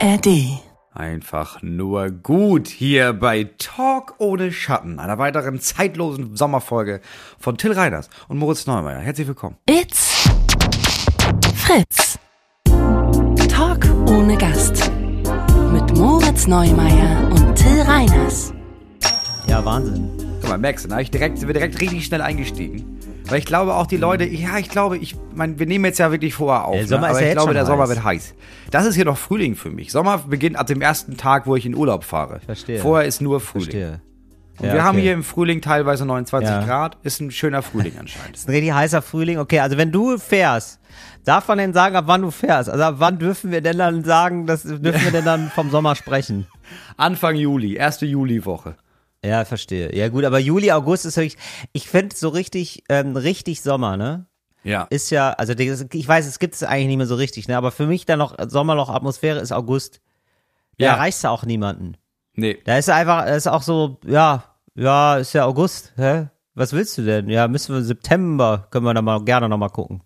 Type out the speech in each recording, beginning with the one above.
ARD. Einfach nur gut hier bei Talk ohne Schatten, einer weiteren zeitlosen Sommerfolge von Till Reiners und Moritz Neumeier. Herzlich willkommen. It's Fritz. Talk ohne Gast. Mit Moritz Neumeier und Till Reiners. Ja, Wahnsinn. Guck mal, merkst du, ich direkt, sind wir direkt richtig schnell eingestiegen. Weil ich glaube auch die Leute, ja, ich glaube, ich meine, wir nehmen jetzt ja wirklich vorher auf. Der Sommer ne? ist aber ja ich jetzt glaube, schon der Sommer heiß. wird heiß. Das ist hier noch Frühling für mich. Sommer beginnt ab dem ersten Tag, wo ich in Urlaub fahre. Verstehe. Vorher ist nur Frühling. Verstehe. Und Ja, wir haben okay. hier im Frühling teilweise 29 Ja. Grad. Ist ein schöner Frühling anscheinend. ist ein richtig heißer Frühling. Okay, also wenn du fährst, darf man denn sagen, ab wann du fährst? Also ab wann dürfen wir denn dann sagen, dass dürfen wir denn dann vom Sommer sprechen? Anfang Juli, erste Juliwoche. Ja, verstehe. Ja gut, aber Juli, August ist wirklich, ich finde so richtig, ähm, richtig Sommer, ne? Ja. Ist ja, also ich weiß, es gibt es eigentlich nicht mehr so richtig, ne? Aber für mich dann noch Sommerloch Atmosphäre ist August. Da Ja. erreichst du auch niemanden. Nee. Da ist einfach, da ist auch so, ja, ja, ist ja August, hä? Was willst du denn? Ja, müssen wir September, können wir da mal gerne noch mal gucken.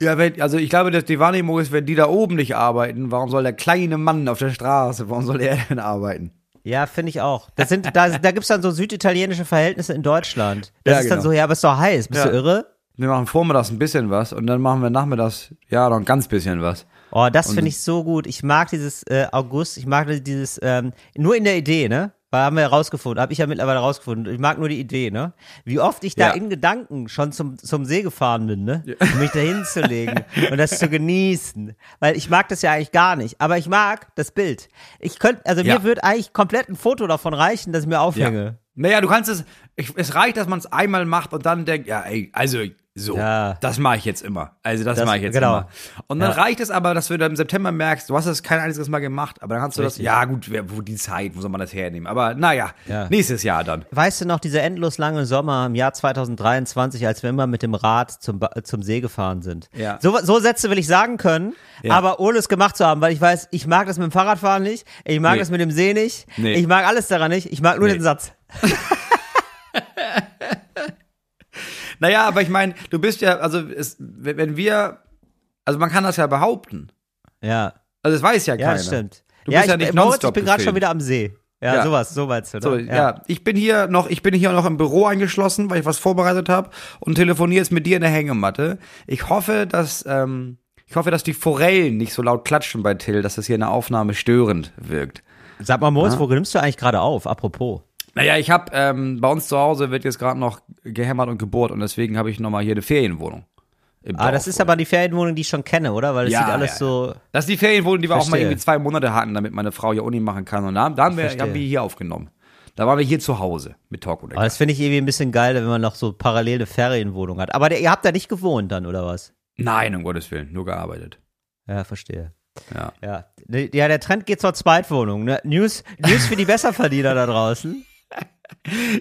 Ja, wenn, also ich glaube, dass die Wahrnehmung ist, wenn die da oben nicht arbeiten, warum soll der kleine Mann auf der Straße, warum soll er denn arbeiten? Ja, finde ich auch. Das sind, da, da gibt's dann so süditalienische Verhältnisse in Deutschland. Das Ja, ist dann genau. so, ja, aber ist doch heiß. Bist Ja. du irre? Wir machen vormittags ein bisschen was und dann machen wir nachmittags, ja, noch ein ganz bisschen was. Oh, das finde ich so gut. Ich mag dieses äh, August, ich mag dieses, ähm, nur in der Idee, ne? Haben wir herausgefunden, habe ich ja mittlerweile herausgefunden. Ich mag nur die Idee, ne? Wie oft ich da Ja. in Gedanken schon zum, zum See gefahren bin, ne? Um mich da hinzulegen und das zu genießen. Weil ich mag das ja eigentlich gar nicht. Aber ich mag das Bild. Ich könnte, also Ja. mir würde eigentlich komplett ein Foto davon reichen, dass ich mir aufhänge. Naja, du kannst es, ich, es reicht, dass man es einmal macht und dann denkt, ja, ey, also so, Ja. das mache ich jetzt immer. Also das, Das- mache ich jetzt genau. immer. Und dann Ja. reicht es aber, dass du dann im September merkst, du hast es kein einziges Mal gemacht, aber dann kannst du Richtig. das, ja gut, wer- wo die Zeit, wo soll man das hernehmen? Aber naja, Ja. nächstes Jahr dann. Weißt du noch, dieser endlos lange Sommer im Jahr 2023, als wir immer mit dem Rad zum, zum See gefahren sind. Ja. So, so Sätze will ich sagen können, aber ohne es gemacht zu haben, weil ich weiß, ich mag das mit dem Fahrradfahren nicht, ich mag Nee. das mit dem See nicht, Nee. ich mag alles daran nicht, ich mag nur Nee. den Satz. Naja, aber ich meine, du bist ja, also es, wenn wir, also man kann das ja behaupten. Ja, Also es weiß ja ja, keiner. das stimmt. Du ja, bist ja ich, nicht Moritz, ich bin gerade schon wieder am See. Ja, Ja. sowas, so meinst du, ne? So, ja. ich bin hier noch, ich bin hier noch im Büro eingeschlossen, weil ich was vorbereitet habe und telefoniere jetzt mit dir in der Hängematte. Ich hoffe, dass ähm, ich hoffe, dass die Forellen nicht so laut klatschen bei Till, dass das hier in der Aufnahme störend wirkt. Sag mal, Moritz, wo nimmst du eigentlich gerade auf? Apropos. Naja, ich habe ähm, bei uns zu Hause wird jetzt gerade noch gehämmert und gebohrt und deswegen habe ich noch mal hier eine Ferienwohnung. im Ah, das ist aber die Ferienwohnung, die ich schon kenne, oder? Weil es Ja, sieht alles ja, so. Das ist die Ferienwohnung, die wir auch mal Verstehe. irgendwie zwei Monate hatten, damit meine Frau hier Uni machen kann. Und da, da haben, wir, Verstehe. haben wir hier aufgenommen. Da waren wir hier zu Hause mit Talk oder Aber das finde ich irgendwie ein bisschen geil, wenn man noch so parallel eine Ferienwohnung hat. Aber der, ihr habt da nicht gewohnt dann, oder was? Nein, um Gottes Willen, nur gearbeitet. Ja, verstehe. Ja. Ja, Ne, ja der Trend geht zur Zweitwohnung. Ne? News, News für die Besserverdiener da draußen.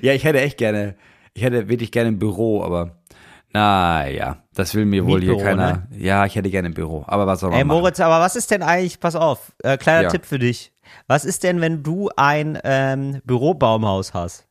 Ja, ich hätte echt gerne, ich hätte wirklich gerne ein Büro, aber naja, das will mir wohl hier keiner. ne? Ja, ich hätte gerne ein Büro, aber was soll man Ey, machen? Moritz, aber was ist denn eigentlich, pass auf, äh, kleiner Ja. Tipp für dich. Was ist denn, wenn du ein ähm, Bürobaumhaus hast?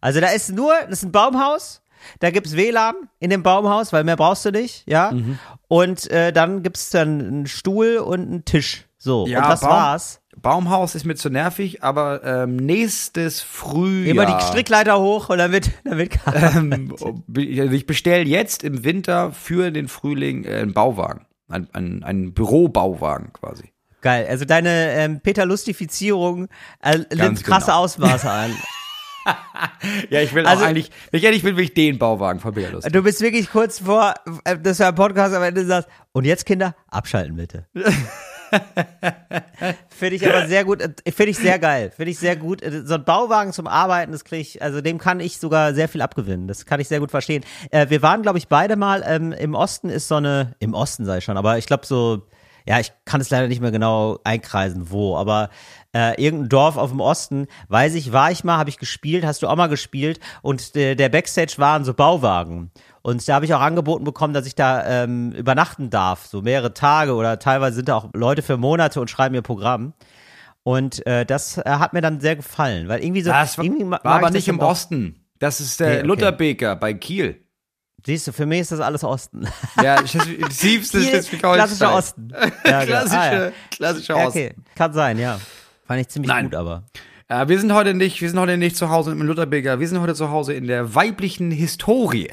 Also da ist nur, das ist ein Baumhaus, da gibt's WLAN in dem Baumhaus, weil mehr brauchst du nicht, ja? Mhm. Und äh, dann gibt's dann einen Stuhl und einen Tisch. So, Ja, und das Baum- war's. Baumhaus ist mir zu nervig, aber ähm, nächstes Frühjahr. Immer die Strickleiter hoch und dann wird, dann wird ähm, ich bestelle jetzt im Winter für den Frühling äh, einen Bauwagen. Ein, ein, ein Bürobauwagen quasi. Geil. Also deine ähm, Peter Lustifizierung äh, nimmt Ganz krasse genau. Ausmaße an. Ja, ich will Also- auch eigentlich, wenn ich ehrlich bin, will ich den Bauwagen von Peter Lustig. Du bist wirklich kurz vor, äh, dass du am Podcast am Ende sagst, und jetzt Kinder, abschalten bitte. Finde ich aber sehr gut, äh, finde ich sehr geil, finde ich sehr gut. Äh, So ein Bauwagen zum Arbeiten, das kriege ich, also dem kann ich sogar sehr viel abgewinnen. Das kann ich sehr gut verstehen. Äh, wir waren, glaube ich, beide mal, ähm, im Osten ist so eine, im Osten sei schon, aber ich glaube so, ja, ich kann es leider nicht mehr genau einkreisen, wo, aber äh, irgendein Dorf auf dem Osten, weiß ich, war ich mal, habe ich gespielt, hast du auch mal gespielt und der, der Backstage waren so Bauwagen. Und da habe ich auch angeboten bekommen, dass ich da ähm, übernachten darf, so mehrere Tage oder teilweise sind da auch Leute für Monate und schreiben ihr Programm. Und äh, das äh, hat mir dann sehr gefallen, weil irgendwie so. Das war, irgendwie war aber nicht im doch- Osten. Das ist der Okay, okay. Lutherbeker bei Kiel. Siehst du, für mich ist das alles Osten. Ja, Hier, Schleswig-Holstein. Klassischer Osten. Ja, genau. Ah, ja. klassischer Ja, Osten. okay, kann sein, ja. Fand ich ziemlich Nein. gut, aber. Äh, wir sind heute nicht, wir sind heute nicht zu Hause im Lutherbeger, wir sind heute zu Hause in der weiblichen Historie.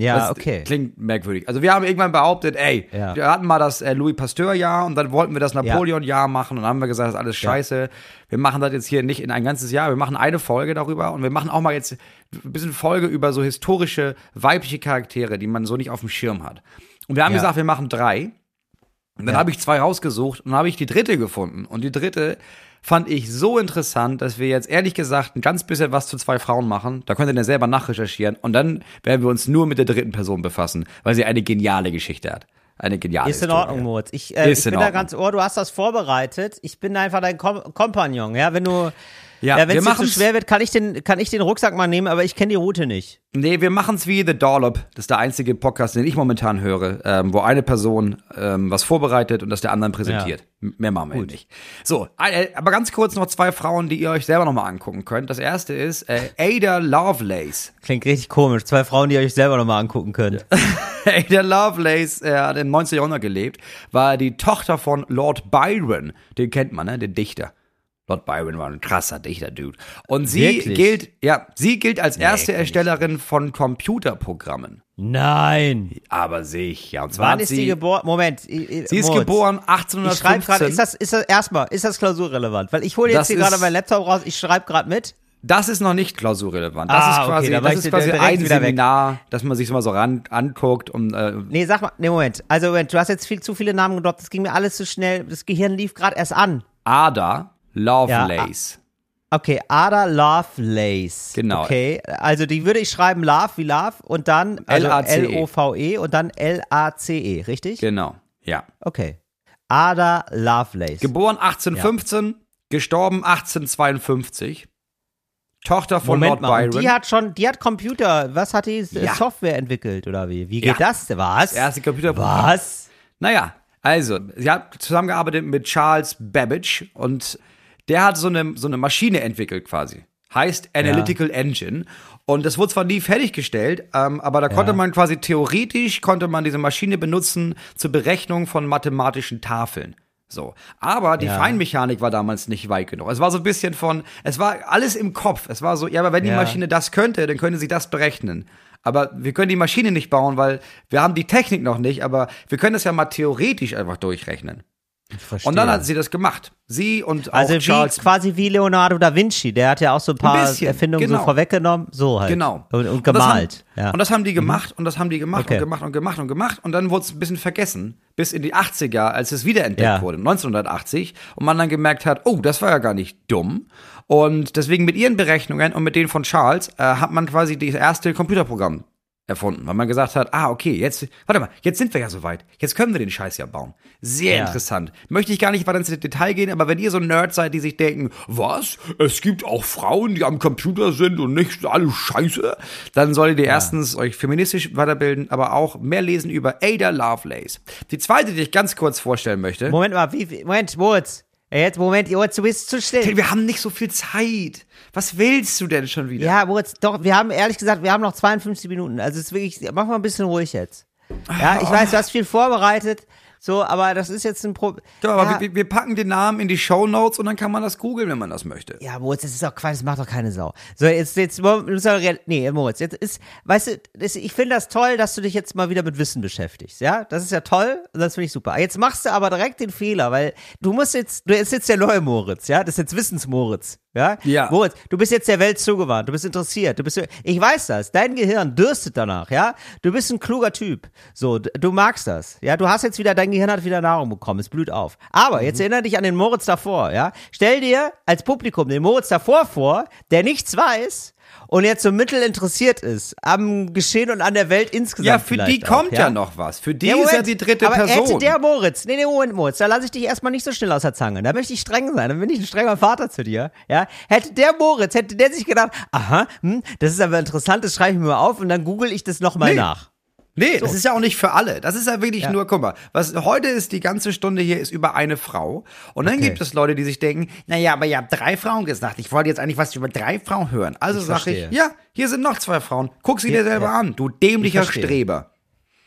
Ja, Das okay. Klingt merkwürdig. Also wir haben irgendwann behauptet, ey, Ja. wir hatten mal das äh, Louis Pasteur-Jahr und dann wollten wir das Napoleon-Jahr machen und dann haben wir gesagt, das ist alles scheiße. Wir machen das jetzt hier nicht in ein ganzes Jahr, wir machen eine Folge darüber und wir machen auch mal jetzt ein bisschen Folge über so historische weibliche Charaktere, die man so nicht auf dem Schirm hat. Und wir haben Ja. gesagt, wir machen drei. Und dann Ja. habe ich zwei rausgesucht und dann habe ich die dritte gefunden. Und die dritte fand ich so interessant, dass wir jetzt ehrlich gesagt ein ganz bisschen was zu zwei Frauen machen. Da könnt ihr dann selber nachrecherchieren. Und dann werden wir uns nur mit der dritten Person befassen, weil sie eine geniale Geschichte hat. Eine geniale Ist in Historie. Ordnung, Moritz. Ich, äh, ich in bin da Ordnung. ganz ohr, du hast das vorbereitet. Ich bin einfach dein Kom Kompagnon, ja. Wenn du, Ja, ja, wenn es zu schwer wird, kann ich den, kann ich den Rucksack mal nehmen, aber ich kenne die Route nicht. Nee, wir machen's wie The Dollop. Das ist der einzige Podcast, den ich momentan höre, ähm, wo eine Person ähm, was vorbereitet und das der anderen präsentiert. Mehr machen wir nicht. So, äh, aber ganz kurz noch zwei Frauen, die ihr euch selber nochmal angucken könnt. Das erste ist äh, Ada Lovelace. Klingt richtig komisch. Zwei Frauen, die ihr euch selber nochmal angucken könnt. Ada Lovelace äh, hat im 19. Jahrhundert gelebt, war die Tochter von Lord Byron. Den kennt man, ne? Den Dichter. Lord Byron war ein krasser Dichter-Dude. Und sie Wirklich? gilt, ja, sie gilt als erste ich Erstellerin von Computerprogrammen. Nein. Aber sicher. Und zwar Wann ist sie, die geboren? Moment. sie ist Moritz. geboren Ich schreibe 1815. gerade, ist das, ist das erstmal, ist das klausurrelevant? Weil ich hole jetzt Das hier gerade ist- meinen Laptop raus, ich schreibe gerade mit. Das ist noch nicht klausurrelevant. Das Ah, ist okay, quasi, war das ist quasi ein wieder weg. Seminar, dass man sich so mal so ran anguckt und äh, Nee, sag mal, nee, Moment. Also, Moment, du hast jetzt viel zu viele Namen gedroppt, das ging mir alles zu schnell, das Gehirn lief gerade erst an. Ada Lovelace. Okay, Ada Lovelace. Genau. Okay, also die würde ich schreiben Love wie Love und dann also. L-O-V-E und dann L-A-C-E, richtig? Genau. Ja. Okay. Ada Lovelace. Geboren 1815, gestorben 1852. Tochter von Moment Lord mal, Byron. die hat schon, die hat Computer, was hat die äh, Ja. Software entwickelt oder wie? Wie geht Ja. das? Was? das erste Computerprogramm. Was? Naja, also, sie hat zusammengearbeitet mit Charles Babbage und der hat so eine, so eine Maschine entwickelt quasi. Heißt Analytical Engine. Und das wurde zwar nie fertiggestellt, ähm, aber da konnte man quasi theoretisch, konnte man diese Maschine benutzen zur Berechnung von mathematischen Tafeln. So. Aber die Ja. Feinmechanik war damals nicht weit genug. Es war so ein bisschen von, es war alles im Kopf. Es war so, ja, aber wenn die Ja. Maschine das könnte, dann könnte sie das berechnen. Aber wir können die Maschine nicht bauen, weil wir haben die Technik noch nicht, aber wir können das ja mal theoretisch einfach durchrechnen. Verstehe. Und dann hat sie das gemacht. Sie und auch also wie, Charles. quasi wie Leonardo da Vinci, der hat ja auch so ein paar bisschen, Erfindungen genau. so vorweggenommen, so halt. Genau. Und, und Und das gemalt. haben, ja. Und das haben die gemacht und das haben die gemacht Okay. und gemacht und gemacht und gemacht. Und dann wurde es ein bisschen vergessen. Bis in die 80er, als es wiederentdeckt Ja. wurde, 1980. Und man dann gemerkt hat, oh, das war ja gar nicht dumm. Und deswegen mit ihren Berechnungen und mit denen von Charles äh, hat man quasi das erste Computerprogramm erfunden, weil man gesagt hat, ah, okay, jetzt, warte mal, jetzt sind wir ja soweit. Jetzt können wir den Scheiß ja bauen. Sehr Ja. interessant. Möchte ich gar nicht weiter ins Detail gehen, aber wenn ihr so Nerds seid, die sich denken, was? Es gibt auch Frauen, die am Computer sind und nicht alles Scheiße, dann solltet ihr erstens euch feministisch weiterbilden, aber auch mehr lesen über Ada Lovelace. Die zweite, die ich ganz kurz vorstellen möchte. Moment mal, wie, Moment, Moritz. Jetzt, Moment, Moritz, du bist zu. Till, wir haben nicht so viel Zeit. Was willst du denn schon wieder? Ja, Moritz, doch, wir haben ehrlich gesagt, wir haben noch 52 Minuten. Also es ist wirklich, mach mal ein bisschen ruhig jetzt. Ja, ich weiß, du hast viel vorbereitet, so, aber das ist jetzt ein Problem. Ja, aber ja, wir, wir packen den Namen in die Show Notes und dann kann man das googeln, wenn man das möchte. ja, Moritz, das ist doch Quatsch, das macht doch keine Sau. So, jetzt, jetzt, nee, Moritz, jetzt ist, weißt du, das, ich finde das toll, dass du dich jetzt mal wieder mit Wissen beschäftigst, ja? Das ist ja toll, das finde ich super. Jetzt machst du aber direkt den Fehler, weil du musst jetzt, du ist jetzt der neue Moritz, ja? Das ist jetzt Wissensmoritz, ja? Ja. Moritz, du bist jetzt der Welt zugewandt, du bist interessiert, du bist, ich weiß das, dein Gehirn dürstet danach, ja? Du bist ein kluger Typ, so, du magst das, ja? Du hast jetzt wieder, dein Gehirn hat wieder Nahrung bekommen, es blüht auf. Aber jetzt erinnere dich an den Moritz davor, ja? Stell dir als Publikum den Moritz davor vor, der nichts weiß und jetzt so mittel interessiert ist am Geschehen und an der Welt insgesamt. Ja, für die kommt auch, ja? noch was. Für die Ja, ist ja die dritte aber Person. Hätte der Moritz, nee, nee, Moment, Moritz, da lasse ich dich erstmal nicht so schnell aus der Zange. Da möchte ich streng sein, dann bin ich ein strenger Vater zu dir. Ja, hätte der Moritz, hätte der sich gedacht, aha, hm, das ist aber interessant, das schreibe ich mir mal auf und dann google ich das nochmal Nee. nach. Nee, das ist ja auch nicht für alle. Das ist ja wirklich Ja. nur, guck mal, was heute ist, die ganze Stunde hier ist über eine Frau. Und dann Okay. gibt es Leute, die sich denken, naja, aber ihr habt drei Frauen gesagt. Ich wollte jetzt eigentlich was über drei Frauen hören. Also Ich sag ich, ja, hier sind noch zwei Frauen. Guck sie Ja, dir selber ja. an, du dämlicher. Streber.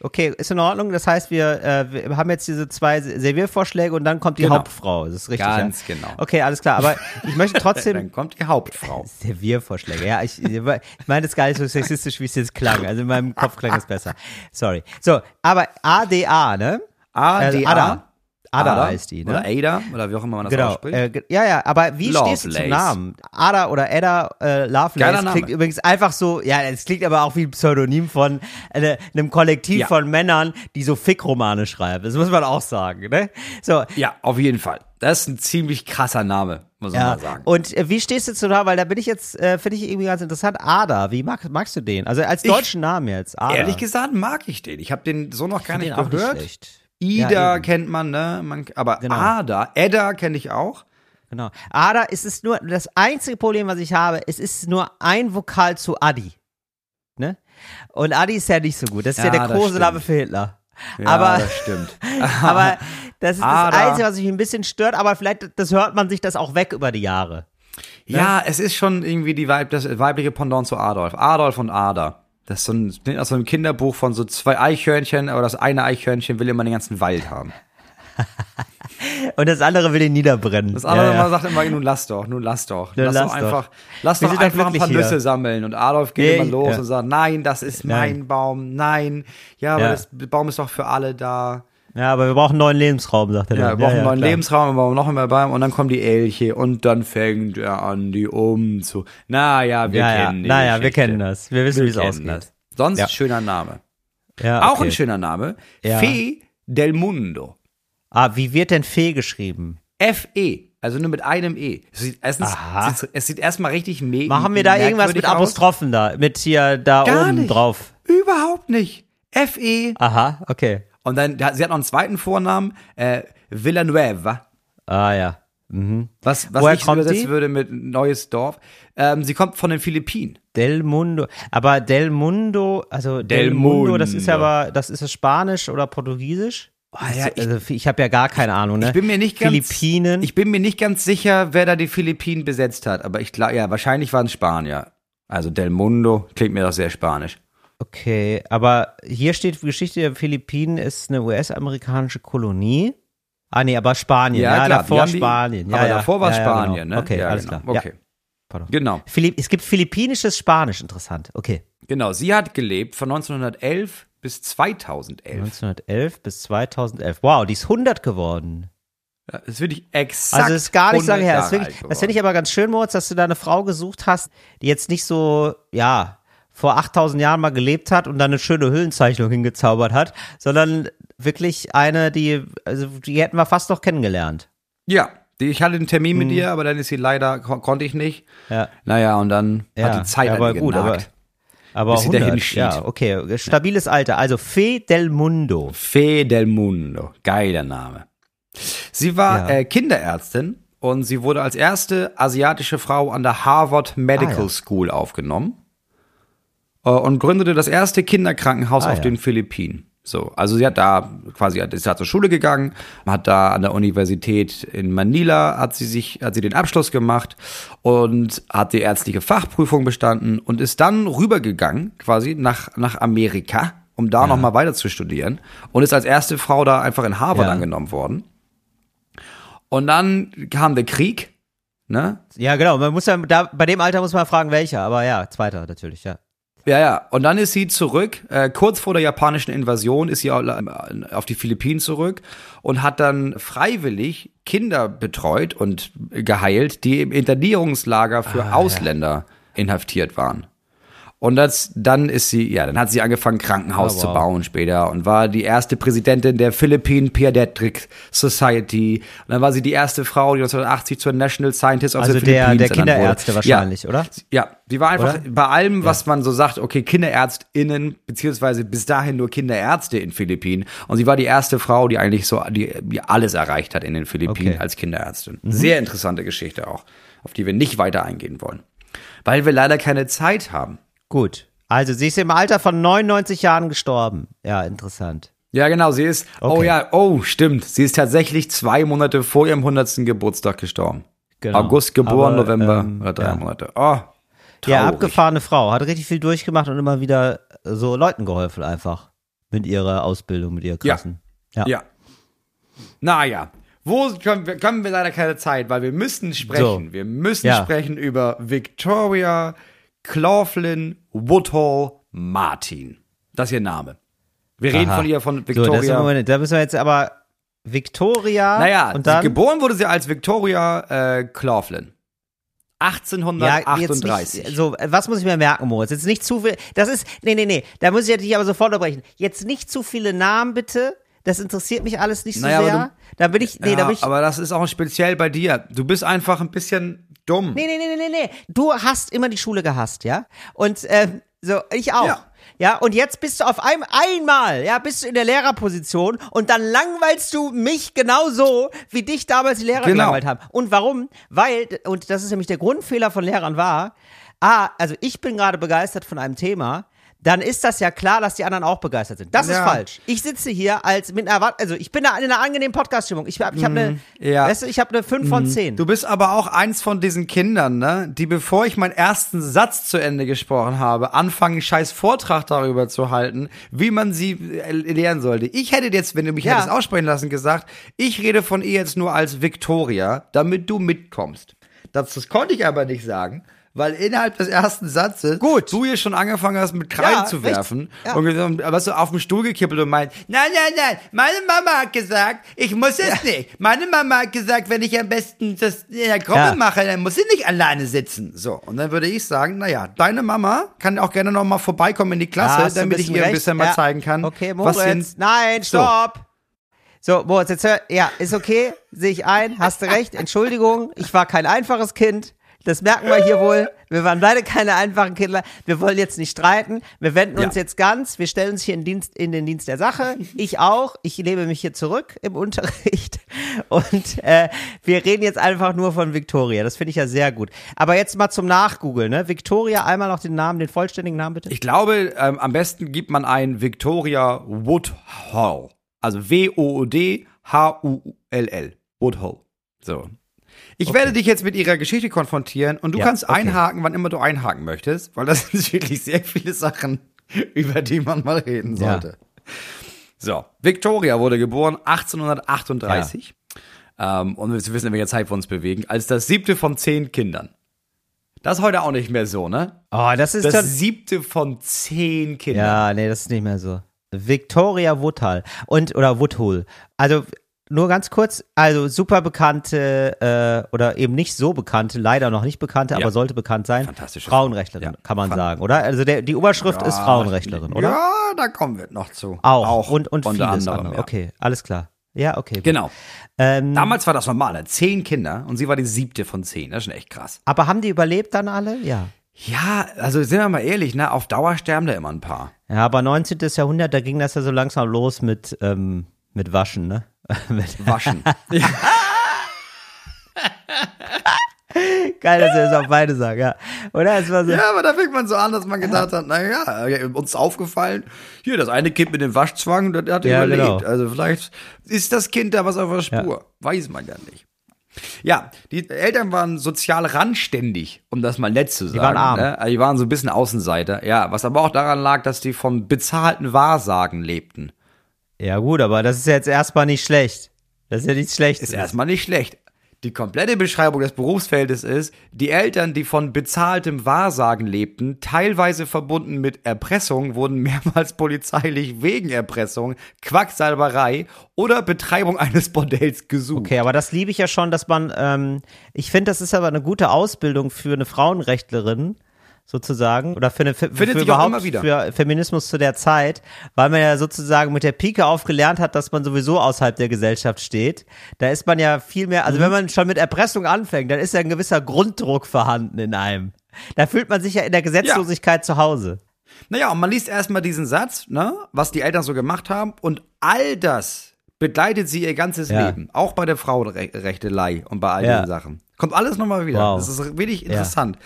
Okay, ist in Ordnung. Das heißt, wir, äh, wir haben jetzt diese zwei Serviervorschläge und dann kommt die Genau. Hauptfrau. Das ist richtig. Ganz ja? genau. Okay, alles klar. Aber ich möchte trotzdem. Dann kommt die Hauptfrau. Serviervorschläge. Ja, ich, ich meine das gar nicht so sexistisch, wie es jetzt klang. Also in meinem Kopf klang es besser. Sorry. So, aber ADA, ne? ADA. Äh, Ada. Ada heißt die, ne? Oder Ada, oder wie auch immer man das Genau. ausspricht. Äh, ja, ja, aber wie stehst du zum Lovelace. Namen? Ada oder Ada äh, Lovelace klingt übrigens einfach so, ja, es klingt aber auch wie ein Pseudonym von äh, einem Kollektiv Ja. von Männern, die so Fick-Romane schreiben. Das muss man auch sagen, ne? So, ja, auf jeden Fall. Das ist ein ziemlich krasser Name, muss man ja. mal sagen. Und äh, wie stehst du zu da? Weil da bin ich jetzt, äh, finde ich irgendwie ganz interessant. Ada, wie mag, magst du den? Also als Ich- deutschen Namen jetzt. Ada. Ehrlich gesagt mag ich den. Ich habe den so noch gar Ich nicht den auch gehört. schlecht. Ida Ja, kennt man, ne? Man, aber Genau. Ada, Edda kenne ich auch. Genau. Ada, es ist nur, das einzige Problem, was ich habe, es ist nur ein Vokal zu Adi. Ne? Und Adi ist ja nicht so gut. Das ist ja, Ja, der das Kosename stimmt. für Hitler. Ja, aber, das stimmt. aber das ist das Ada. Einzige, was mich ein bisschen stört, aber vielleicht, das hört man sich das auch weg über die Jahre. Ja, es ist schon irgendwie die Weib, das weibliche Pendant zu Adolf. Adolf und Ada. Das ist so ein, aus so einem Kinderbuch von so zwei Eichhörnchen, aber das eine Eichhörnchen will immer den ganzen Wald haben. Und das andere will ihn niederbrennen. Das andere ja, ja. Sagt immer, nun lass doch, nun lass doch. Nun lass, lass doch einfach, lass doch einfach ein paar hier. Nüsse sammeln. Und Adolf geht Nee, immer los ja. und sagt, nein, das ist Nein. mein Baum, nein. Ja, aber das Baum ist doch für alle da. Ja, aber wir brauchen einen neuen Lebensraum, sagt er Ja, wir dann. brauchen einen neuen klar. Lebensraum, wir brauchen noch mehr Baum und dann kommen die Elche und dann fängt er an, die umzu. Naja, wir Ja, ja. kennen die Naja, wir kennen das. Wir wissen, wie es ausgeht. das. Sonst Ja. schöner Name. Ja, Auch okay. ein schöner Name. Ja. Fee del Mundo. Ah, wie wird denn Fee geschrieben? F-E. Also nur mit einem E. Es sieht, erstens, es sieht, es sieht erstmal richtig me Machen wir da irgendwas mit merkwürdig aus. Apostrophen da? Mit hier da Gar oben nicht. drauf? Überhaupt nicht. F-E. Aha, okay. Und dann, sie hat noch einen zweiten Vornamen, äh, Villanueva. Ah ja. Was, was Woher ich übersetzen sie? würde mit neues Dorf. Ähm, sie kommt von den Philippinen. Del Mundo. Aber Del Mundo, also Del, Del Mundo, das ist ja Mundo. aber, das ist Spanisch oder Portugiesisch? Ah, ja, ich- also ich habe ja gar keine Ahnung, ne? Ich bin mir nicht ganz, Philippinen. Ich bin mir nicht ganz sicher, wer da die Philippinen besetzt hat, aber ich glaube, ja, wahrscheinlich waren es Spanier. Also Del Mundo klingt mir doch sehr spanisch. Okay, aber hier steht, Geschichte der Philippinen ist eine US-amerikanische Kolonie. Ah nee, aber Spanien, ja, die davor haben die- Spanien. Ja, aber ja, davor war ja, ja, Spanien, genau. ne? Okay, ja, alles genau. klar. Okay. Ja, pardon. Genau, Philipp, es gibt philippinisches Spanisch, interessant. Okay. genau. Sie hat gelebt von 1911 bis 2011. 1911 bis 2011. Wow, die ist 100 geworden. Ja, Das ist wirklich exakt. Also ist gar nicht so lange 100 her. Das, wirklich, das finde ich aber ganz schön, Moritz, dass du da eine Frau gesucht hast, die jetzt nicht so, ja, vor 8000 Jahren mal gelebt hat und dann eine schöne Höhlenzeichnung hingezaubert hat, sondern wirklich eine, die, also die hätten wir fast noch kennengelernt. Ja, ich hatte einen Termin mit ihr, aber dann ist sie leider, kon konnte ich nicht. Ja. Naja, und dann Ja, hat die Zeit ja, aber gut, genagt. Aber Bis sie dahin 100, schied. ja, okay, stabiles Alter. Also Fe del Mundo. Fe del Mundo. Geiler Name. Sie war Ja. äh, Kinderärztin und sie wurde als erste asiatische Frau an der Harvard Medical Ah. School aufgenommen und gründete das erste Kinderkrankenhaus Ah, auf ja. den Philippinen. So, also sie hat da quasi ist da zur Schule gegangen, hat da an der Universität in Manila hat sie sich hat sie den Abschluss gemacht und hat die ärztliche Fachprüfung bestanden und ist dann rübergegangen quasi nach nach Amerika, um da noch mal weiter zu studieren und ist als erste Frau da einfach in Harvard Ja. angenommen worden. Und dann kam der Krieg, ne? Ja, genau. Man muss ja, da, bei dem Alter muss man fragen, welcher. Aber ja, zweiter natürlich, ja. Ja, ja. Und dann ist sie zurück, äh, kurz vor der japanischen Invasion ist sie au- auf die Philippinen zurück und hat dann freiwillig Kinder betreut und geheilt, die im Internierungslager für Ausländer inhaftiert waren. Und das, dann ist sie, ja, dann hat sie angefangen, Krankenhaus Ah, zu wow. bauen später und war die erste Präsidentin der Philippine Pediatric Society. Und dann war sie die erste Frau, die 1980 zur National Scientist of Also the der, Philippines der ernannt wurde. Kinderärzte wahrscheinlich, ja. oder? Ja, die war einfach Oder? bei allem, was man so sagt, okay, KinderärztInnen, beziehungsweise bis dahin nur Kinderärzte in Philippinen. Und sie war die erste Frau, die eigentlich so, die, die alles erreicht hat in den Philippinen Okay. Mhm. als Kinderärztin. Sehr interessante Geschichte auch, auf die wir nicht weiter eingehen wollen. Weil wir leider keine Zeit haben. Gut. Also, sie ist im Alter von 99 Jahren gestorben. Ja, interessant. Ja, genau, sie ist, oh Okay. ja, oh, stimmt, sie ist tatsächlich zwei Monate vor ihrem 100. Geburtstag gestorben. Genau. August geboren, Aber, November, ähm, oder drei ja. Monate. Oh, traurig. Ja, abgefahrene Frau. Hat richtig viel durchgemacht und immer wieder so Leuten geholfen einfach. Mit ihrer Ausbildung, mit ihrer Ja. krassen. Ja. Ja. Naja, wo können wir, können wir leider keine Zeit, weil wir müssen sprechen. So. Wir müssen Ja. sprechen über Victoria Claughlin Woodhall Martin. Das ist ihr Name. Wir reden Aha. von ihr von So, Victoria. Moment, da müssen wir jetzt aber Victoria naja, und dann geboren wurde sie als Victoria äh, Claughlin. ja, jetzt 1838. nicht, so, was muss ich mir merken, Moritz? Jetzt nicht zu viel. Das ist, nee, nee, nee, da muss ich dich aber sofort unterbrechen. Jetzt nicht zu viele Namen, bitte. Das interessiert mich alles nicht so Naja, sehr. du- da bin ich, nee, ja, da bin ich, aber das ist auch speziell bei dir. Du bist einfach ein bisschen dumm. Nee, nee, nee, nee, nee, nee. Du hast immer die Schule gehasst, ja? Und ähm, so, ich auch. Ja. Ja. und jetzt bist du auf einem einmal, ja, bist du in der Lehrerposition und dann langweilst du mich genauso, wie dich damals die Lehrer Genau. gelangweilt haben. Und warum? Weil, und das ist nämlich der Grundfehler von Lehrern war, ah, also ich bin gerade begeistert von einem Thema, dann ist das ja klar, dass die anderen auch begeistert sind. Das ist Ja. falsch. Ich sitze hier als mit einer, also ich bin da in einer angenehmen Podcast-Stimmung. Ich habe ich hab eine, Mhm. ja. Mhm. weißt du, ich habe eine 5 von 10. Du bist aber auch eins von diesen Kindern, ne, die bevor ich meinen ersten Satz zu Ende gesprochen habe, anfangen, einen scheiß Vortrag darüber zu halten, wie man sie äh, lehren sollte. Ich hätte jetzt, wenn du mich Ja. hättest aussprechen lassen, gesagt, ich rede von ihr jetzt nur als Victoria, damit du mitkommst. Das, das konnte ich aber nicht sagen. Weil innerhalb des ersten Satzes Gut. du hier schon angefangen hast, mit Kreide Ja, zu werfen Ja. und was du auf den Stuhl gekippelt und meint, nein, nein, nein, meine Mama hat gesagt, ich muss es nicht. Meine Mama hat gesagt, wenn ich am besten das in der Gruppe Ja. mache, dann muss sie nicht alleine sitzen. So, und dann würde ich sagen, naja, deine Mama kann auch gerne noch mal vorbeikommen in die Klasse, damit ich ihr ein recht. bisschen mal Ja. zeigen kann, Okay, was Moritz. hier Nein, So. stopp. So, Moritz, jetzt hör, ja, ist okay, sehe ich ein, hast du recht, Entschuldigung, ich war kein einfaches Kind. Das merken wir hier wohl. Wir waren beide keine einfachen Kinder. Wir wollen jetzt nicht streiten. Wir wenden uns Ja. jetzt ganz. Wir stellen uns hier in, Dienst, in den Dienst der Sache. Ich auch. Ich lebe mich hier zurück im Unterricht. Und äh, wir reden jetzt einfach nur von Victoria. Das finde ich ja sehr gut. Aber jetzt mal zum Nachgoogeln. Ne? Victoria, einmal noch den Namen, den vollständigen Namen bitte. Ich glaube, ähm, am besten gibt man ein Victoria Woodhull. Also W-O-O-D-H-U-L-L. Woodhull. So. Ich werde dich jetzt mit ihrer Geschichte konfrontieren und du Ja, kannst okay. einhaken, wann immer du einhaken möchtest, weil das sind wirklich sehr viele Sachen, über die man mal reden Ja. sollte. So, Victoria wurde geboren 1838. Ähm, und wir wissen, in welcher Zeit wir uns bewegen, als das siebte von zehn Kindern. Das ist heute auch nicht mehr so, ne? Oh, das ist Das schon, siebte von zehn Kindern. Ja, nee, das ist nicht mehr so. Victoria Woodhull und oder Woodhull. Also nur ganz kurz, also super bekannte äh, oder eben nicht so bekannte, leider noch nicht bekannte, Ja. aber sollte bekannt sein. Fantastische Frauenrechtlerin, Frau. Ja. kann man Fan- sagen, oder? Also der, die Überschrift ist Frauenrechtlerin, oder? Ja, da kommen wir noch zu. Auch. und und unter vieles anderem, andere. ja. Okay, alles klar. Ja, okay. gut. Genau. Ähm, Damals war das normale. Zehn Kinder und sie war die siebte von zehn. Das ist schon echt krass. aber haben die überlebt dann alle? Ja. Ja, also sind wir mal ehrlich, ne? Auf Dauer sterben da immer ein paar. Ja, aber 19. Jahrhundert, da ging das ja so langsam los mit, ähm, mit Waschen, ne? Waschen. geil, dass wir das auf beide sagen, ja. Oder? Es war so, ja, aber da fängt man so an, dass man gedacht hat, naja, uns ist aufgefallen, hier, das eine Kind mit dem Waschzwang, das hat Ja, überlebt. genau. Also vielleicht ist das Kind da was auf der Spur. Weiß man ja nicht. Ja, die Eltern waren sozial randständig, um das mal nett zu sagen. waren arm. Ne? Also Die waren so ein bisschen Außenseiter. Ja, was aber auch daran lag, dass die vom bezahlten Wahrsagen lebten. Ja, gut, aber das ist jetzt erstmal nicht schlecht. Das ist ja nichts Schlechtes. Ist erstmal nicht schlecht. Die komplette Beschreibung des Berufsfeldes ist, die Eltern, die von bezahltem Wahrsagen lebten, teilweise verbunden mit Erpressung, wurden mehrmals polizeilich wegen Erpressung, Quacksalberei oder Betreibung eines Bordells gesucht. Okay, aber das liebe ich ja schon, dass man, ähm, ich finde, das ist aber eine gute Ausbildung für eine Frauenrechtlerin, sozusagen, oder für, eine, für, für überhaupt für Feminismus zu der Zeit, weil man ja sozusagen mit der Pike auf gelernt hat, dass man sowieso außerhalb der Gesellschaft steht. Da ist man ja viel mehr, Mhm. also wenn man schon mit Erpressung anfängt, dann ist ja ein gewisser Grunddruck vorhanden in einem. Da fühlt man sich ja in der Gesetzlosigkeit zu Hause. Naja, und man liest erstmal diesen Satz, ne, was die Eltern so gemacht haben, und all das begleitet sie ihr ganzes Ja. Leben. Auch bei der Frauenrechtelei und bei all Ja. diesen Sachen. Kommt alles nochmal wieder. Wow. Das ist wirklich interessant.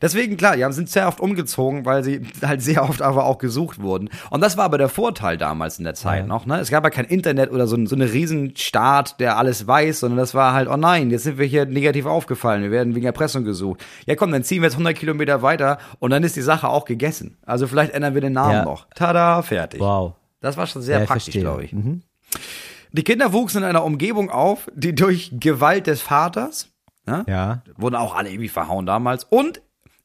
Deswegen, klar, die haben sind sehr oft umgezogen, weil sie halt sehr oft aber auch gesucht wurden. Und das war aber der Vorteil damals in der Zeit Ja. noch. Ne? Es gab ja kein Internet oder so, so eine Riesenstaat, der alles weiß, sondern das war halt, oh nein, jetzt sind wir hier negativ aufgefallen, wir werden wegen Erpressung gesucht. Ja komm, dann ziehen wir jetzt 100 Kilometer weiter und dann ist die Sache auch gegessen. Also vielleicht ändern wir den Namen Ja. noch. Tada, fertig. Wow. Das war schon sehr Ja, praktisch, glaube ich. Mhm. Die Kinder wuchsen in einer Umgebung auf, die durch Gewalt des Vaters, ja, Ja. wurden auch alle irgendwie verhauen damals, und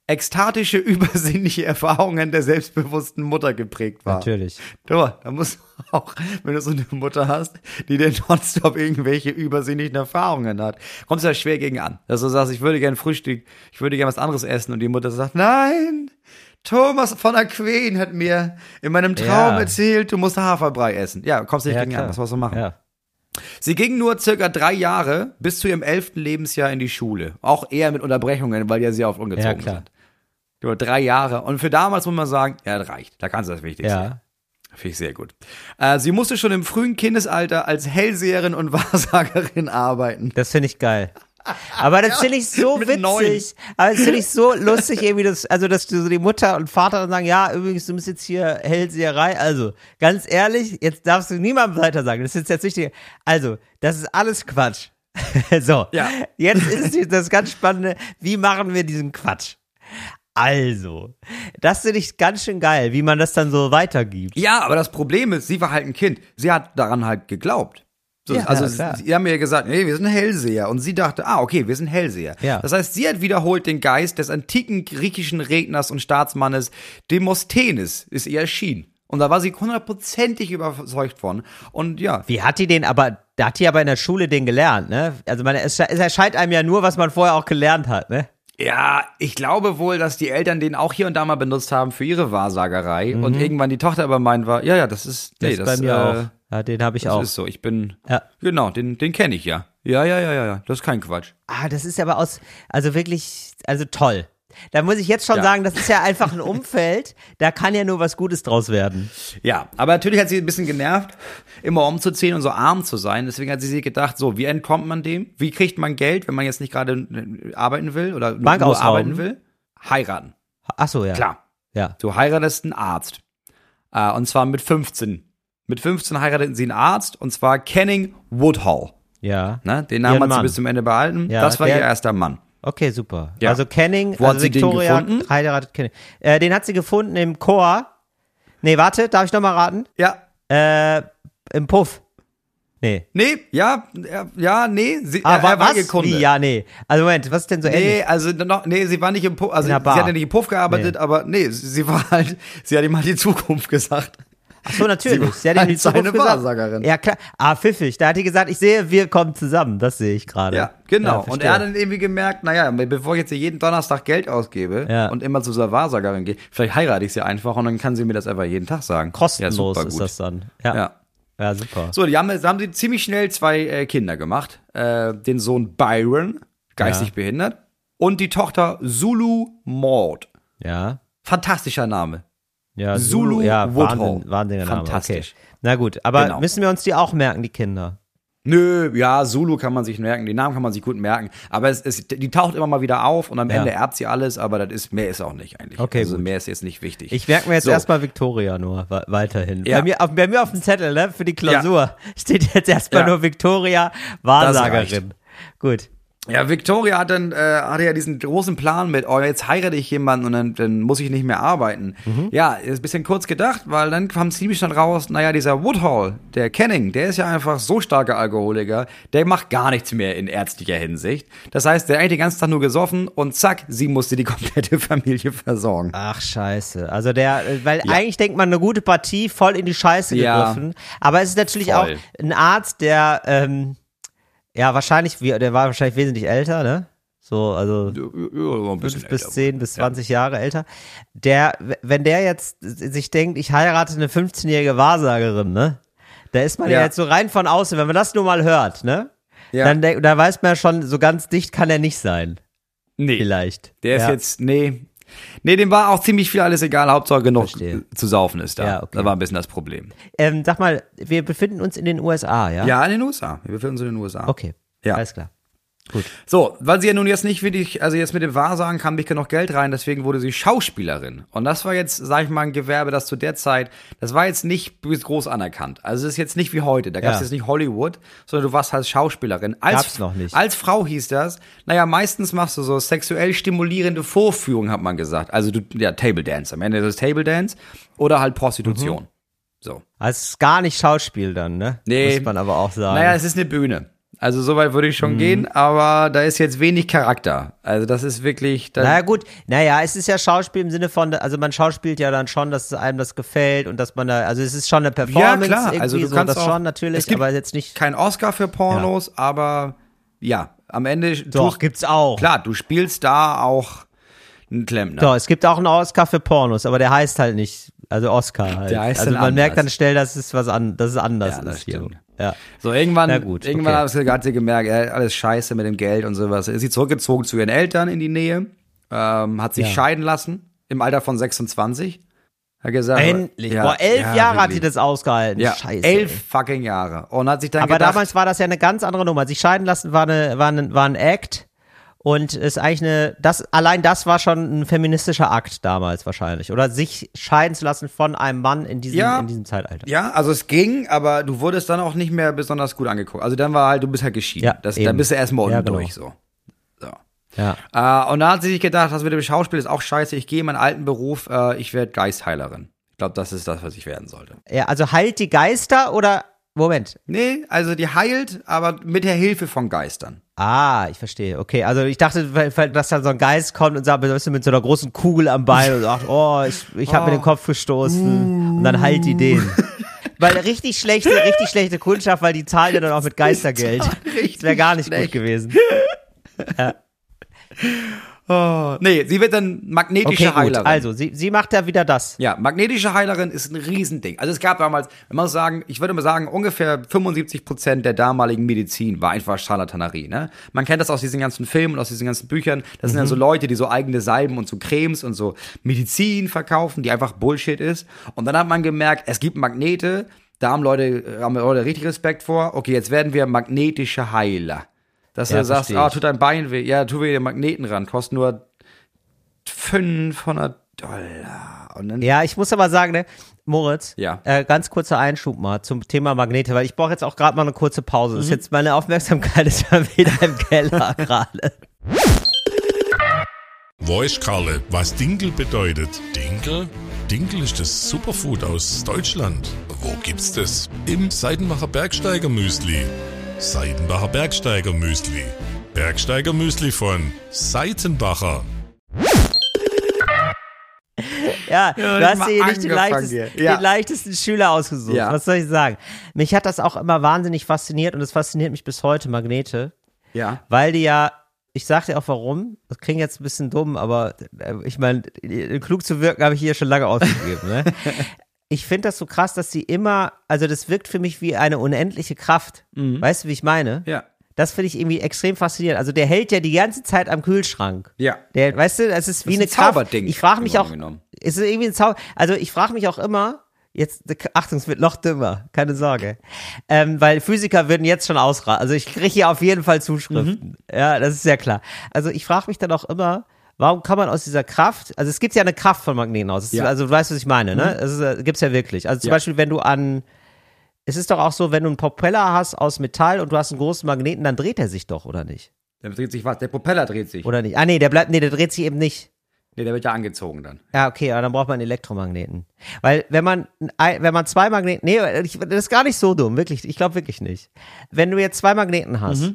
ekstatische, übersinnliche Erfahrungen der selbstbewussten Mutter geprägt war. Natürlich. Du, da musst du auch, wenn du so eine Mutter hast, die dir nonstop irgendwelche übersinnlichen Erfahrungen hat, kommst du da schwer gegen an. Dass du sagst, ich würde gern Frühstück, ich würde gern was anderes essen und die Mutter sagt, nein, Thomas von Aquin hat mir in meinem Traum Ja. erzählt, du musst Haferbrei essen. Ja, kommst du nicht Ja, gegen klar. an, was sollst du machen? Ja. Sie ging nur circa drei Jahre bis zu ihrem elften Lebensjahr in die Schule. Auch eher mit Unterbrechungen, weil ja sehr oft umgezogen Ja, klar. sind. Nur drei Jahre. Und für damals muss man sagen, ja, das reicht. Da kannst du das Wichtigste. Ja. Finde ich sehr gut. Äh, sie musste schon im frühen Kindesalter als Hellseherin und Wahrsagerin arbeiten. Das finde ich geil. Aber das finde ich so witzig. neun. Aber das finde ich so lustig, irgendwie, das, also, dass so die Mutter und Vater dann sagen, ja, übrigens, du bist jetzt hier Hellseherei. Also, ganz ehrlich, jetzt darfst du niemandem weiter sagen. Das ist jetzt wichtig. Also, das ist alles Quatsch. so. Ja. Jetzt ist das ganz Spannende. Wie machen wir diesen Quatsch? Also, das finde ich ganz schön geil, wie man das dann so weitergibt. Ja, aber das Problem ist, sie war halt ein Kind. Sie hat daran halt geglaubt. So, Ja, also ja, sie haben mir gesagt, nee, wir sind Hellseher. Und sie dachte, ah, okay, wir sind Hellseher. Ja. Das heißt, sie hat wiederholt den Geist des antiken griechischen Redners und Staatsmannes Demosthenes, ist ihr erschienen. Und da war sie hundertprozentig überzeugt von. Und ja, Wie hat die den aber, da hat die aber in der Schule den gelernt, ne? Also man, es, es erscheint einem ja nur, was man vorher auch gelernt hat, ne? Ja, ich glaube wohl, dass die Eltern den auch hier und da mal benutzt haben für ihre Wahrsagerei und irgendwann die Tochter aber meint war, ja, ja, das ist, Mhm. Das nee, ist das, bei mir äh, auch. Ja, den habe ich Das auch. ist so, ich bin, Ja. genau, den, den kenne ich ja. Ja, ja, ja, ja, ja, das ist kein Quatsch. Ah, das ist aber aus, also wirklich, also toll. Da muss ich jetzt schon Ja. sagen, das ist ja einfach ein Umfeld, da kann ja nur was Gutes draus werden. Ja, aber natürlich hat sie ein bisschen genervt, immer umzuziehen und so arm zu sein. Deswegen hat sie sich gedacht, so, wie entkommt man dem? Wie kriegt man Geld, wenn man jetzt nicht gerade äh, arbeiten will oder nur, nur arbeiten will? Heiraten. Ach so, ja. Klar. Ja. Du heiratest einen Arzt. Äh, und zwar mit 15. Mit 15 heirateten sie einen Arzt und zwar Kenning Woodhull. Ja. Ne? Den Namen Ihren hat sie Mann. bis zum Ende behalten. Ja, das war der- ihr erster Mann. Okay, super. Ja. Also Kenning, Wo hat also sie den Victoria gefunden? heiratet Kenning. Äh, den hat sie gefunden im Chor. Nee, warte, darf ich noch mal raten? Ja. Äh, im Puff. Nee. Nee, ja, ja, ja nee. Sie, Ah, er, war, er war was? Kunde. Wie? Ja, nee. Also Moment, was ist denn so ähnlich? Nee, also noch, nee, sie war nicht im Puff, also sie hat ja nicht im Puff gearbeitet, aber nee, sie sie war halt, sie hat ihm halt die Zukunft gesagt. Ach so, natürlich. Sie Sie hat ihm die halt Zukunft gesagt. Wahrsagerin. Ja, klar. Ah, pfiffig. Da hat die gesagt, ich sehe, wir kommen zusammen. Das sehe ich gerade. Ja, genau. Ja, und er hat dann irgendwie gemerkt, naja, bevor ich jetzt hier jeden Donnerstag Geld ausgebe Ja. und immer zu dieser Wahrsagerin gehe, vielleicht heirate ich sie einfach und dann kann sie mir das einfach jeden Tag sagen. Kostenlos ja, ist das dann. Ja. Ja. Super. So, die haben, haben sie ziemlich schnell zwei äh, Kinder gemacht. Äh, den Sohn Byron, geistig behindert, und die Tochter Zulu Maud. Ja. Fantastischer Name. Ja, Zulu ja, Woodhull. Wahnsinn, wahnsinniger Name. Fantastisch. Okay. Na gut, aber Genau. müssen wir uns die auch merken, die Kinder? Nö, ja, Zulu kann man sich merken, den Namen kann man sich gut merken, aber es, es, die taucht immer mal wieder auf und am Ja. Ende erbt sie alles, aber das ist, mehr ist auch nicht eigentlich. Okay, also gut. mehr ist jetzt nicht wichtig. Ich merke mir jetzt So. erstmal Victoria nur weiterhin. Ja. Bei, mir, auf, bei mir auf dem Zettel, ne, für die Klausur steht jetzt erstmal Ja. nur Victoria, Wahrsagerin. Gut. Ja, Victoria hat dann, äh, hatte ja diesen großen Plan mit, oh, jetzt heirate ich jemanden und dann, dann muss ich nicht mehr arbeiten. Mhm. Ja, ist ein bisschen kurz gedacht, weil dann kam ziemlich dann raus, naja, dieser Woodhall, der Kenning, der ist ja einfach so starker Alkoholiker, der macht gar nichts mehr in ärztlicher Hinsicht. Das heißt, der hat eigentlich den ganzen Tag nur gesoffen und zack, sie musste die komplette Familie versorgen. Ach, scheiße. Also der, äh, weil eigentlich denkt man, eine gute Partie, voll in die Scheiße Ja. gegriffen. Aber es ist natürlich Voll. auch ein Arzt, der, ähm, ja, wahrscheinlich, der war wahrscheinlich wesentlich älter, ne? So, also Ja, fünf bis zehn bis 20 Jahre älter. Der, wenn der jetzt sich denkt, ich heirate eine 15-jährige Wahrsagerin, ne? Da ist man ja. Ja. jetzt so rein von außen, wenn man das nur mal hört, ne? Ja. Dann da weiß man ja schon, so ganz dicht kann er nicht sein. Nee. Vielleicht. Der ist ja. jetzt, nee. Nee, dem war auch ziemlich viel alles egal, Hauptsache genug Verstehe. zu saufen ist da. Ja, okay. Das war ein bisschen das Problem. Ähm, sag mal, wir befinden uns in den USA, ja? Ja, in den USA. Wir befinden uns in den USA. Okay. Ja. Alles klar. Gut. So, weil sie ja nun jetzt nicht wirklich, also jetzt mit dem Wahrsagen kam nicht genug Geld rein, deswegen wurde sie Schauspielerin. Und das war jetzt, sag ich mal, ein Gewerbe, das zu der Zeit, das war jetzt nicht groß anerkannt. Also es ist jetzt nicht wie heute, da gab es Ja. jetzt nicht Hollywood, sondern du warst halt Schauspielerin. Als, Gab's noch nicht. Als Frau hieß das, naja, meistens machst du so sexuell stimulierende Vorführungen, hat man gesagt. Also du, ja, Table Dance, am Ende ist es Table Dance oder halt Prostitution. Mhm. So. Also es ist gar nicht Schauspiel dann, ne? Nee. Muss man aber auch sagen. Naja, es ist eine Bühne. Also soweit würde ich schon Mhm. gehen, aber da ist jetzt wenig Charakter. Also das ist wirklich. Da, naja, gut. Naja, es ist ja Schauspiel im Sinne von, also man schauspielt ja dann schon, dass einem das gefällt und dass man da, also es ist schon eine Performance. ja, klar. Irgendwie Also du so, kannst das auch, schon natürlich, es gibt aber jetzt nicht. kein Oscar für Pornos, aber ja, am Ende. Doch, tust- gibt's auch. Klar, du spielst da auch einen Klempner. Doch, es gibt auch einen Oscar für Pornos, aber der heißt halt nicht, also Oscar halt. Der heißt also man merkt anders. dann schnell, dass es was an, dass es anders Ja, das ist hier. stimmt. Ja. So, irgendwann, Na gut, irgendwann okay. hat sie, hat sie gemerkt, alles scheiße mit dem Geld und sowas. Ist sie zurückgezogen zu ihren Eltern in die Nähe, ähm, hat sich Ja. scheiden lassen im Alter von 26. Hat gesagt, Endlich. ja, Boah, elf ja, Jahre hat sie wirklich. das ausgehalten. Ja, Scheiße. elf ey. fucking Jahre. Und hat sich dann Aber gedacht, damals war das ja eine ganz andere Nummer. Sich scheiden lassen war, eine, war, ein, war ein Act und ist eigentlich eine, das, allein das war schon ein feministischer Akt damals wahrscheinlich. Oder sich scheiden zu lassen von einem Mann in diesem, Ja. in diesem Zeitalter. Ja, also es ging, aber du wurdest dann auch nicht mehr besonders gut angeguckt. Also dann war halt, du bist halt geschieden. Ja, das, dann bist du erstmal unten Ja, genau. durch so. so. Ja. Äh, und da hat sie sich gedacht, das mit dem Schauspiel ist auch scheiße. Ich gehe in meinen alten Beruf, äh, ich werde Geistheilerin. Ich glaube, das ist das, was ich werden sollte. ja. Also heilt die Geister oder, Moment. Nee, also die heilt, aber mit der Hilfe von Geistern. Ah, ich verstehe. Okay, also ich dachte, dass dann so ein Geist kommt und sagt, weißt du, mit so einer großen Kugel am Bein und sagt, oh, ich, ich habe mir den Kopf gestoßen und dann heilt die den. Weil richtig schlechte, richtig schlechte Kundschaft, weil die zahlen ja dann auch mit Geistergeld. Das wäre gar nicht schlecht. gut gewesen. Oh, nee, sie wird dann magnetische Okay, gut. Heilerin. Also, sie, sie macht ja wieder das. Ja, magnetische Heilerin ist ein Riesending. Also es gab damals, wenn man sagen, ich würde mal sagen, ungefähr 75 Prozent der damaligen Medizin war einfach Charlatanerie. Ne? Man kennt das aus diesen ganzen Filmen und aus diesen ganzen Büchern. Das sind ja so Leute, die so eigene Salben und so Cremes und so Medizin verkaufen, die einfach Bullshit ist. Und dann hat man gemerkt, es gibt Magnete. Da haben Leute, haben Leute richtig Respekt vor. Okay, jetzt werden wir magnetische Heiler. Dass Ja, du sagst, ah, tut dein Bein weh. Ja, tu wir den Magneten ran. Kostet nur 500 Dollar. Und dann Ja, ich muss aber sagen, ne, Moritz, Ja. äh, ganz kurzer Einschub mal zum Thema Magnete, weil ich brauche jetzt auch gerade mal eine kurze Pause. Mhm. Das ist jetzt meine Aufmerksamkeit ist ja wieder im Keller gerade. Weiß Karle, was Dinkel bedeutet? Dinkel? Dinkel ist das Superfood aus Deutschland. Wo gibt's das? Im Seidenbacher Bergsteiger Müsli. Seidenbacher Bergsteiger Müsli. Bergsteiger Müsli von Seitenbacher. Ja, Ja, du hast dir nicht den, leichtesten. Ja. den leichtesten Schüler ausgesucht. Ja. Was soll ich sagen? Mich hat das auch immer wahnsinnig fasziniert und es fasziniert mich bis heute, Magnete, Ja. weil die ja, ich sag dir auch warum, das klingt jetzt ein bisschen dumm, aber äh, ich meine, klug zu wirken habe ich hier schon lange ausgegeben. ne? Ich finde das so krass, dass sie immer, also das wirkt für mich wie eine unendliche Kraft. Weißt du, wie ich meine? Ja. Das finde ich irgendwie extrem faszinierend. Also der hält ja die ganze Zeit am Kühlschrank. Ja. Der, weißt du, das ist wie ist eine ein Kraft. Zauberding, Ich frage mich auch, ist es irgendwie ein Zauber? Also ich frage mich auch immer, jetzt, Achtung, es wird noch dümmer, keine Sorge. Ähm, weil Physiker würden jetzt schon ausraten. Also ich kriege hier auf jeden Fall Zuschriften. Ja, das ist ja klar. Also ich frage mich dann auch immer, warum kann man aus dieser Kraft, also es gibt ja eine Kraft von Magneten aus. Es Ja. Also du weißt, was ich meine, ne? Es ist, äh, gibt's ja wirklich. Also zum Ja. Beispiel, wenn du an, es ist doch auch so, wenn du einen Propeller hast aus Metall und du hast einen großen Magneten, dann dreht er sich doch, oder nicht? Dann dreht sich was. Der Propeller dreht sich. Oder nicht? Ah, nee, der bleibt, nee, der dreht sich eben nicht. Nee, der wird ja angezogen dann. Ja, okay, aber dann braucht man einen Elektromagneten. Weil wenn man wenn man zwei Magneten, nee, das ist gar nicht so dumm, wirklich, ich glaube wirklich nicht. Wenn du jetzt zwei Magneten hast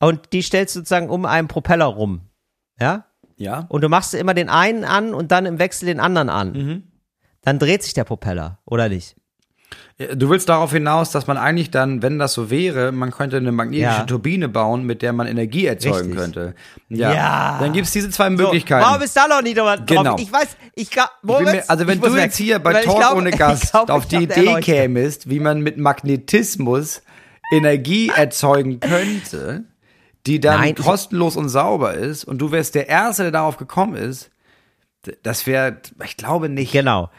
und die stellst du sozusagen um einen Propeller rum, ja, Ja. und du machst immer den einen an und dann im Wechsel den anderen an, Mhm. dann dreht sich der Propeller, oder nicht? Du willst darauf hinaus, dass man eigentlich dann, wenn das so wäre, man könnte eine magnetische Ja. Turbine bauen, mit der man Energie erzeugen Richtig. könnte. Ja. Ja. Dann gibt's diese zwei So, Möglichkeiten. warum ist da noch drüber drauf? Genau. Ich weiß, ich kann, Ich mir, also wenn du jetzt hier bei Talk ohne Gast auf die Idee kämest, wie man mit Magnetismus Energie erzeugen könnte, die dann Nein, ich- kostenlos und sauber ist und du wärst der Erste, der darauf gekommen ist, das wäre, ich glaube nicht. Genau.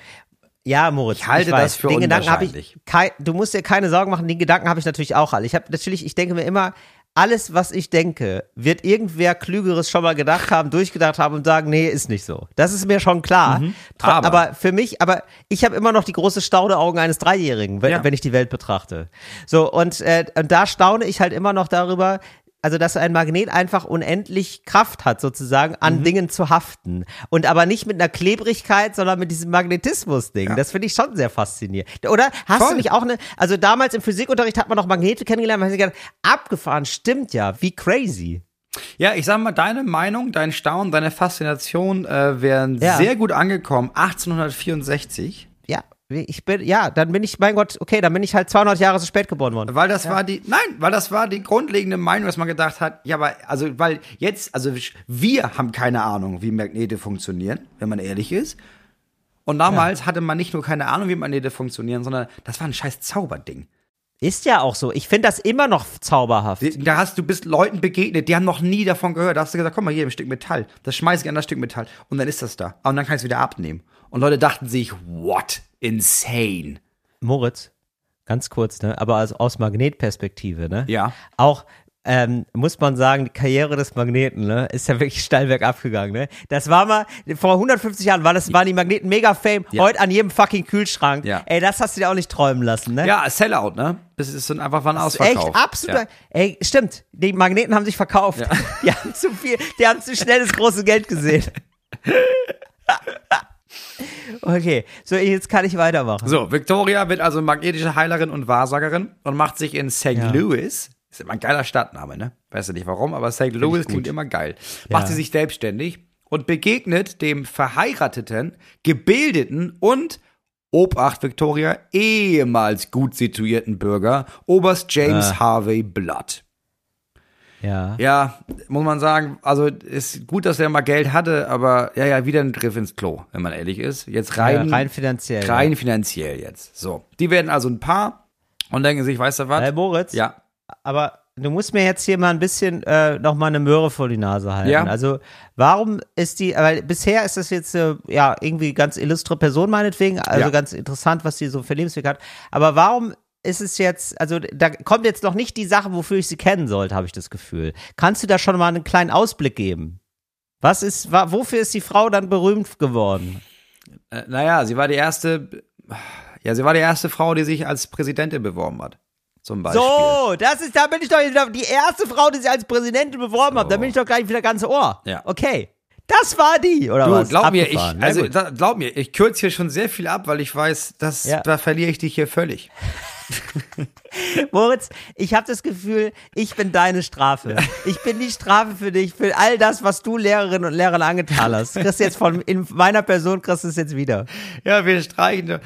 Ja, Moritz. Ich halte weiß. das für den Gedanken habe ich unwahrscheinlich. kei- Du musst dir keine Sorgen machen, den Gedanken habe ich natürlich auch alle. Ich habe natürlich, ich denke mir immer, alles, was ich denke, wird irgendwer Klügeres schon mal gedacht haben, durchgedacht haben und sagen, nee, ist nicht so. Das ist mir schon klar. Tro- aber- aber für mich, aber ich habe immer noch die große Staudeaugen eines Dreijährigen, wenn, Ja. wenn ich die Welt betrachte. So, und, äh, und da staune ich halt immer noch darüber, also dass ein Magnet einfach unendlich Kraft hat, sozusagen, an Dingen zu haften. Und aber nicht mit einer Klebrigkeit, sondern mit diesem Magnetismus-Ding. Das finde ich schon sehr faszinierend. Oder hast Voll. du nicht auch eine, also damals im Physikunterricht hat man noch Magnete kennengelernt, man hat gedacht, abgefahren, stimmt ja, wie crazy. Ja, ich sag mal, deine Meinung, dein Staunen, deine Faszination äh, wären Ja. sehr gut angekommen. 1864. Ja, ich bin, ja, dann bin ich, mein Gott, okay, dann bin ich halt 200 Jahre zu spät geboren worden. Weil das war die, nein, weil das war die grundlegende Meinung, dass man gedacht hat, ja, aber, also, weil jetzt, also wir haben keine Ahnung, wie Magnete funktionieren, wenn man ehrlich ist. Und damals hatte man nicht nur keine Ahnung, wie Magnete funktionieren, sondern das war ein scheiß Zauberding. Ist ja auch so. Ich finde das immer noch zauberhaft. Da hast du bist Leuten begegnet, die haben noch nie davon gehört. Da hast du gesagt, komm mal hier ein Stück Metall. Das schmeiß ich an das Stück Metall. Und dann ist das da. Und dann kann ich es wieder abnehmen. Und Leute dachten sich, what? Insane. Moritz, ganz kurz, ne? Aber also aus Magnetperspektive, ne? Ja. Auch ähm, muss man sagen, die Karriere des Magneten, ne, ist ja wirklich steil bergab gegangen, ne? Das war mal, vor 150 Jahren war das, waren die Magneten mega fame, Ja. heute an jedem fucking Kühlschrank. Ja. Ey, das hast du dir auch nicht träumen lassen, ne? Ja, Sellout, ne? Das ist dann einfach waren Echt, ausverkauft. absolut. Ja. Ey, stimmt. Die Magneten haben sich verkauft. Die haben zu viel, die haben zu schnell das große Geld gesehen. okay, so jetzt kann ich weitermachen. So, Victoria wird also magnetische Heilerin und Wahrsagerin und macht sich in St. Ja. Louis, ist immer ein geiler Stadtname, ne? Weißt du nicht warum, aber St. Louis klingt immer geil. Macht sie sich selbstständig und begegnet dem verheirateten, gebildeten und Obacht Victoria ehemals gut situierten Bürger Oberst James Ah. Harvey Blood. Ja. Ja, muss man sagen, also ist gut, dass er mal Geld hatte, aber ja, ja, wieder ein Griff ins Klo, wenn man ehrlich ist. Jetzt rein, Ja, rein finanziell, Rein finanziell jetzt. So. Die werden also ein Paar und denken sich, weißt du was? Hey, Moritz? ja. Aber du musst mir jetzt hier mal ein bisschen äh, noch mal eine Möhre vor die Nase halten. Ja. Also warum ist die, weil bisher ist das jetzt äh, ja irgendwie ganz illustre Person meinetwegen, also Ja. ganz interessant, was die so für Lebensweg hat. Aber warum ist es jetzt, also da kommt jetzt noch nicht die Sache, wofür ich sie kennen sollte, habe ich das Gefühl. Kannst du da schon mal einen kleinen Ausblick geben? Was ist, wofür ist die Frau dann berühmt geworden? Äh, naja, sie war die erste, ja, sie war die erste Frau, die sich als Präsidentin beworben hat. Zum Beispiel. So, das ist, da bin ich doch die erste Frau, die sich als Präsidentin beworben hat. Da bin ich doch gleich wieder ganz Ohr. Ja. Okay. Das war die, oder Du, was? glaub mir, ich, also, da, glaub mir, ich kürze hier schon sehr viel ab, weil ich weiß, dass, Ja. da verliere ich dich hier völlig. Moritz, ich habe das Gefühl, ich bin deine Strafe. Ich bin die Strafe für dich, für all das, was du Lehrerinnen und Lehrern angetan hast. Kriegst jetzt von, in meiner Person kriegst du es jetzt wieder. Ja, wir streichen,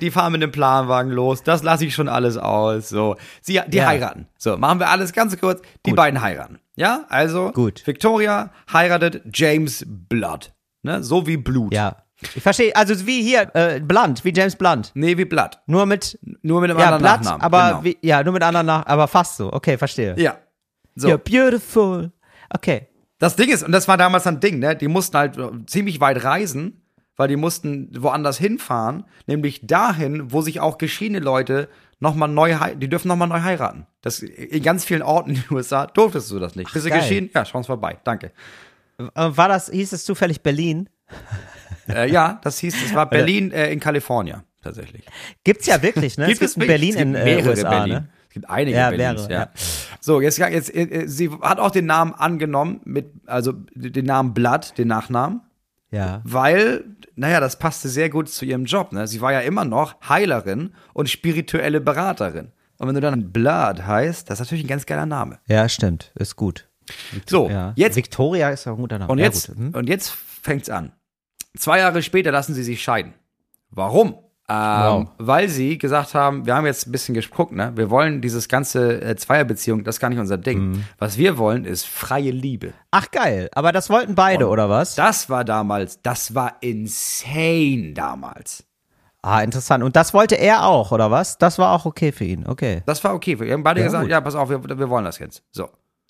die fahren mit dem Planwagen los, das lasse ich schon alles aus, so. Sie, die Ja. heiraten. So, machen wir alles ganz kurz, die beiden heiraten. Ja, also, Gut. Victoria heiratet James Blood. Ne, so wie Blut. Ja. Ich verstehe, also wie hier, äh, Blunt, wie James Blunt. Nee, wie Blood. Nur mit, Nur mit einem ja, anderen Blatt, Nachnamen. aber genau. wie, ja, nur mit anderen nach, aber fast so. Okay, verstehe. Ja. So. Ja, beautiful. Okay. Das Ding ist, und das war damals ein Ding, ne? Die mussten halt ziemlich weit reisen, weil die mussten woanders hinfahren, nämlich dahin, wo sich auch geschiedene Leute nochmal neu, die dürfen nochmal neu heiraten. Das, in ganz vielen Orten in den USA durftest du das nicht. Bist du geschieden? Ja, schau uns vorbei. Danke. Äh, War das, hieß es zufällig Berlin? Äh, ja, das hieß, es war Berlin äh, in Kalifornien, tatsächlich. Gibt's ja wirklich, ne? es gibt wirklich? Berlin Es gibt in äh, mehrere USA, Berlin. ne? Es gibt einige Ja, Berlins, mehrere, ja. ja. So, jetzt, jetzt, äh, sie hat auch den Namen angenommen, mit, also den Namen Blood, den Nachnamen. Ja. weil, naja, das passte sehr gut zu ihrem Job. Ne? Sie war ja immer noch Heilerin und spirituelle Beraterin. Und wenn du dann Blood heißt, das ist natürlich ein ganz geiler Name. Ja, stimmt. Ist gut. So, Ja. jetzt Victoria ist auch ein guter Name. und ja, jetzt gut. Hm? und jetzt fängt's an. Zwei Jahre später lassen sie sich scheiden. Warum? Ähm, Wow. Weil sie gesagt haben, wir haben jetzt ein bisschen geguckt, ne? Wir wollen dieses ganze äh, Zweierbeziehung, das ist gar nicht unser Ding. Mhm. Was wir wollen, ist freie Liebe. Ach geil, aber das wollten beide, oder was? Das war damals, das war insane damals. Ah, interessant. Und das wollte er auch, oder was? Das war auch okay für ihn, okay. Das war okay. Wir haben beide Ja, gesagt, gut. ja, pass auf, wir, wir wollen das jetzt. So.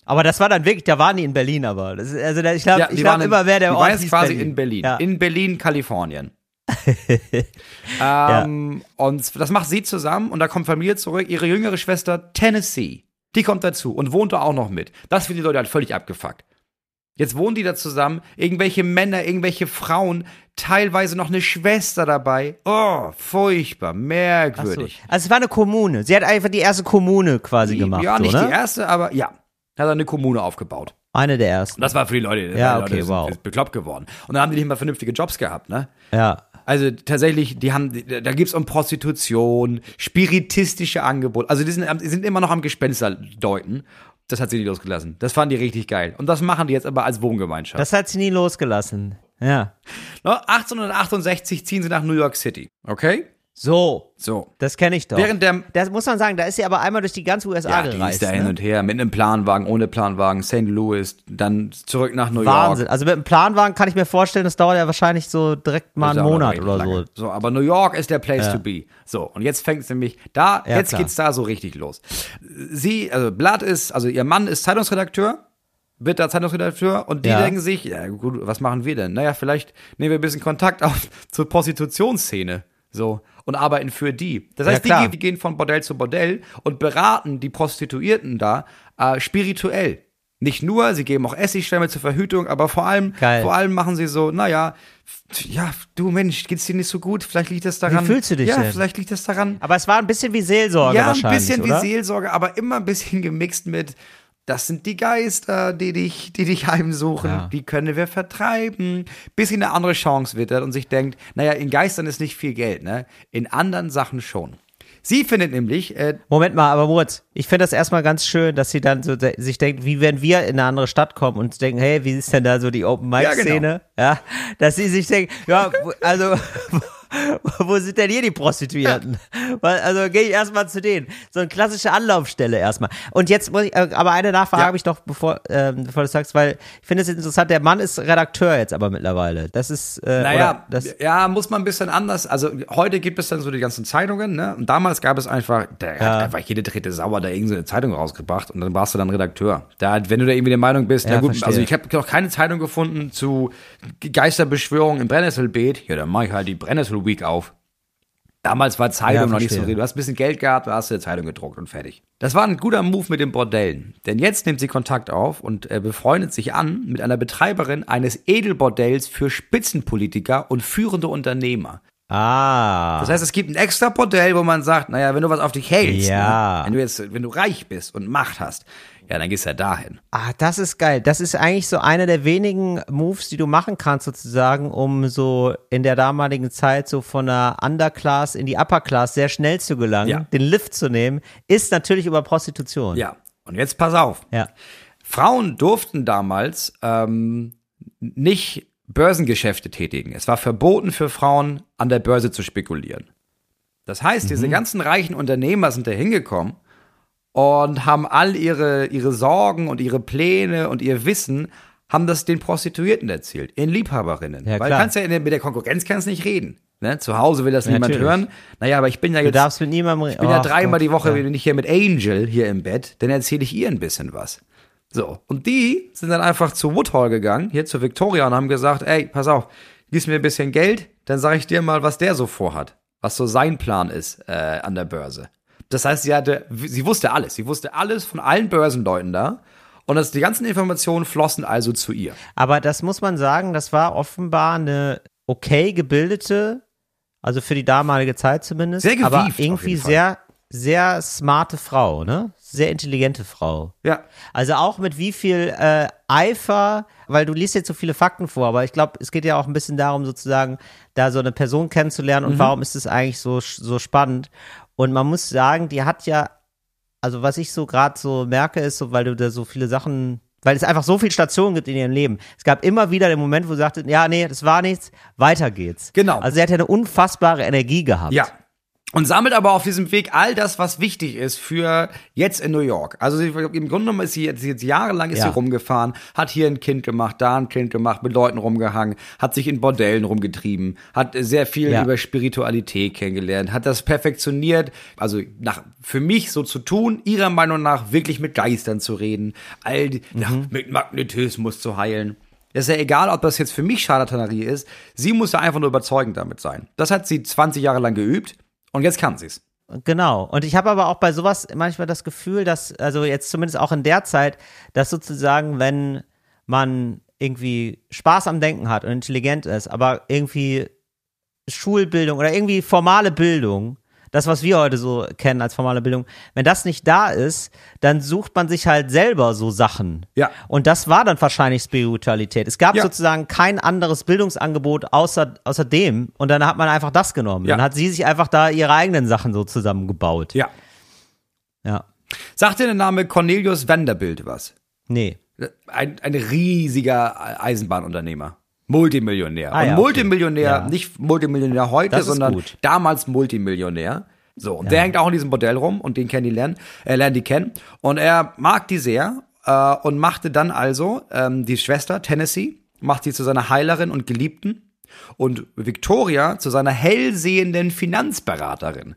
Aber das war dann wirklich, da waren die in Berlin, aber. Das ist, also ich glaube Ja, ich die glaub waren in- immer, wer der die Ort hieß quasi in Berlin. Ja. In Berlin, Kalifornien. ähm, Und das macht sie zusammen und da kommt Familie zurück. Ihre jüngere Schwester Tennessee Die kommt dazu und wohnt da auch noch mit. Das finden die Leute halt völlig abgefuckt. Jetzt wohnen die da zusammen, irgendwelche Männer, irgendwelche Frauen, teilweise noch eine Schwester dabei. Oh, furchtbar, Ach so. merkwürdig. Also es war eine Kommune. Sie hat einfach die erste Kommune quasi gemacht, ja, nicht oder? die erste, aber ja. Hat er eine Kommune aufgebaut. Eine der ersten. Und das war für die Leute, Ja, die okay, Leute sind wow. bekloppt geworden. Und dann haben die nicht mal vernünftige Jobs gehabt, ne? Ja. Also tatsächlich, die haben, da gibt's um Prostitution, spiritistische Angebote. Also die sind, die sind immer noch am Gespenster deuten. Das hat sie nicht losgelassen. Das fanden die richtig geil. Und das machen die jetzt aber als Wohngemeinschaft. Das hat sie nie losgelassen. Ja. Ne, 1868 ziehen sie nach New York City. Okay? So. So. Das kenne ich doch. Während der das muss man sagen, da ist sie aber einmal durch die ganze USA ja, die ist gereist. da hin ne? und her, mit einem Planwagen, ohne Planwagen, St. Louis, dann zurück nach New Wahnsinn. York. Also mit einem Planwagen kann ich mir vorstellen, das dauert ja wahrscheinlich so direkt mal einen Monat oder lange. so. So, aber New York ist der Place Ja. to be. So, und jetzt fängt es nämlich da, Ja, jetzt klar. geht's da so richtig los. Sie, also Blatt ist, also ihr Mann ist Zeitungsredakteur, wird da Zeitungsredakteur und die Ja. denken sich, ja gut, was machen wir denn? Naja, vielleicht nehmen wir ein bisschen Kontakt auf zur Prostitutionsszene. So, und arbeiten für die. Das Ja, heißt, die, klar. gehen- die gehen von Bordell zu Bordell und beraten die Prostituierten da äh, spirituell. Nicht nur, sie geben auch Essigstämme zur Verhütung, aber vor allem, Geil. vor allem machen sie so, naja, ja, du Mensch, geht's dir nicht so gut? Vielleicht liegt das daran. fühlst du dich Ja, denn? vielleicht liegt das daran. Aber es war ein bisschen wie Seelsorge ja, ein bisschen oder? wie Seelsorge, aber immer ein bisschen gemixt mit, das sind die Geister, die dich, die dich heimsuchen, Ja. die können wir vertreiben, bis sie eine andere Chance wittert und sich denkt, naja, in Geistern ist nicht viel Geld, ne? In anderen Sachen schon. Sie findet nämlich, äh, Moment mal, aber Moritz, ich finde das erstmal ganz schön, dass sie dann so de sich denkt, wie wenn wir in eine andere Stadt kommen und denken, hey, wie ist denn da so die Open Mic Ja, genau. Szene? Ja, dass sie sich denkt, ja, also wo sind denn hier die Prostituierten? Also gehe ich erstmal zu denen. So eine klassische Anlaufstelle erstmal. Und jetzt muss ich, äh, aber eine Nachfrage Ja. habe ich doch, bevor, ähm, bevor du sagst, weil ich finde es jetzt interessant, der Mann ist Redakteur jetzt aber mittlerweile. Das ist, äh, Naja, oder das, ja, muss man ein bisschen anders. Also heute gibt es dann so die ganzen Zeitungen, ne? Und damals gab es einfach, da hat einfach jede dritte Sauer da irgendeine Zeitung rausgebracht und dann warst du dann Redakteur. Da, wenn du da irgendwie der Meinung bist, Ja, na gut, verstehe. also ich habe noch keine Zeitung gefunden zu Geisterbeschwörung im Brennnesselbeet. Ja, dann mach ich halt die Brennnessel Week auf. Damals war Zeitung Ja, noch nicht so verstehe. Du hast ein bisschen Geld gehabt, da hast du eine Zeitung gedruckt und fertig. Das war ein guter Move mit den Bordellen. Denn jetzt nimmt sie Kontakt auf und äh, befreundet sich an mit einer Betreiberin eines Edelbordells für Spitzenpolitiker und führende Unternehmer. ah. Das heißt, es gibt ein extra Bordell, wo man sagt, naja, wenn du was auf dich hältst, Ja. ne? wenn du jetzt, wenn du reich bist und Macht hast, ja, dann gehst du ja dahin. Ah, das ist geil. Das ist eigentlich so einer der wenigen Moves, die du machen kannst, sozusagen, um so in der damaligen Zeit so von der Underclass in die Upper Class sehr schnell zu gelangen, Ja. den Lift zu nehmen, ist natürlich über Prostitution. Ja. Und jetzt pass auf. Ja. Frauen durften damals ähm, nicht Börsengeschäfte tätigen. Es war verboten für Frauen, an der Börse zu spekulieren. Das heißt, diese ganzen reichen Unternehmer sind da hingekommen und haben all ihre, ihre Sorgen und ihre Pläne und ihr Wissen, haben das den Prostituierten erzählt, ihren Liebhaberinnen. Ja, Weil klar. kannst ja in der, mit der Konkurrenz kannst nicht reden. Ne? Zu Hause will das niemand Natürlich. hören. Naja, aber ich bin ja Du jetzt darfst mit niemandem ich bin ja Ach dreimal Gott, die Woche, ja. bin ich hier mit Angel hier im Bett, dann erzähle ich ihr ein bisschen was. So, und die sind dann einfach zu Woodhall gegangen, hier zu Victoria und haben gesagt, ey, pass auf, gibst mir ein bisschen Geld, dann sage ich dir mal, was der so vorhat, was so sein Plan ist äh, an der Börse. Das heißt, sie hatte, sie wusste alles, sie wusste alles von allen Börsenleuten da und das, die ganzen Informationen flossen also zu ihr. Aber das muss man sagen, das war offenbar eine okay gebildete, also für die damalige Zeit zumindest, Sehr gewieft aber irgendwie sehr, sehr smarte Frau, ne? Sehr intelligente Frau. Ja, Also auch mit wie viel äh, Eifer, weil du liest jetzt so viele Fakten vor, aber ich glaube, es geht ja auch ein bisschen darum, sozusagen, da so eine Person kennenzulernen Mhm. und warum ist es eigentlich so, so spannend. Und man muss sagen, die hat ja, also was ich so gerade so merke, ist so, weil du da so viele Sachen, weil es einfach so viele Stationen gibt in ihrem Leben. Es gab immer wieder den Moment, wo sie sagte, ja, nee, das war nichts, weiter geht's. Genau. Also sie hat ja eine unfassbare Energie gehabt. Ja. Und sammelt aber auf diesem Weg all das, was wichtig ist für jetzt in New York. Also im Grunde genommen ist sie jetzt, jetzt jahrelang ist Ja. sie rumgefahren, hat hier ein Kind gemacht, da ein Kind gemacht, mit Leuten rumgehangen, hat sich in Bordellen rumgetrieben, hat sehr viel Ja. über Spiritualität kennengelernt, hat das perfektioniert, also nach, für mich so zu tun, ihrer Meinung nach wirklich mit Geistern zu reden, all die, Mhm. mit Magnetismus zu heilen. Es ist ja egal, ob das jetzt für mich Scharlatanerie ist. Sie muss ja einfach nur überzeugend damit sein. Das hat sie 20 Jahre lang geübt und jetzt kann sie's. Genau. Und ich habe aber auch bei sowas manchmal das Gefühl, dass, also jetzt zumindest auch in der Zeit, dass sozusagen, wenn man irgendwie Spaß am Denken hat und intelligent ist, aber irgendwie Schulbildung oder irgendwie formale Bildung, das, was wir heute so kennen als formale Bildung, wenn das nicht da ist, dann sucht man sich halt selber so Sachen. Ja. Und das war dann wahrscheinlich Spiritualität. Es gab Ja. sozusagen kein anderes Bildungsangebot außer, außer dem und dann hat man einfach das genommen. Ja. Dann hat sie sich einfach da ihre eigenen Sachen so zusammengebaut. Ja. Ja. Sagt dir der Name Cornelius Vanderbilt was? Nee. Ein, ein riesiger Eisenbahnunternehmer. Multimillionär. Ah und ja, okay. Multimillionär, Ja. nicht Multimillionär heute, sondern gut. damals Multimillionär. So, und der hängt auch in diesem Bordell rum und den kennen die lernen, er lernt die kennen. Und er mag die sehr äh, und machte dann also ähm, die Schwester Tennessee, macht sie zu seiner Heilerin und Geliebten und Victoria zu seiner hellsehenden Finanzberaterin.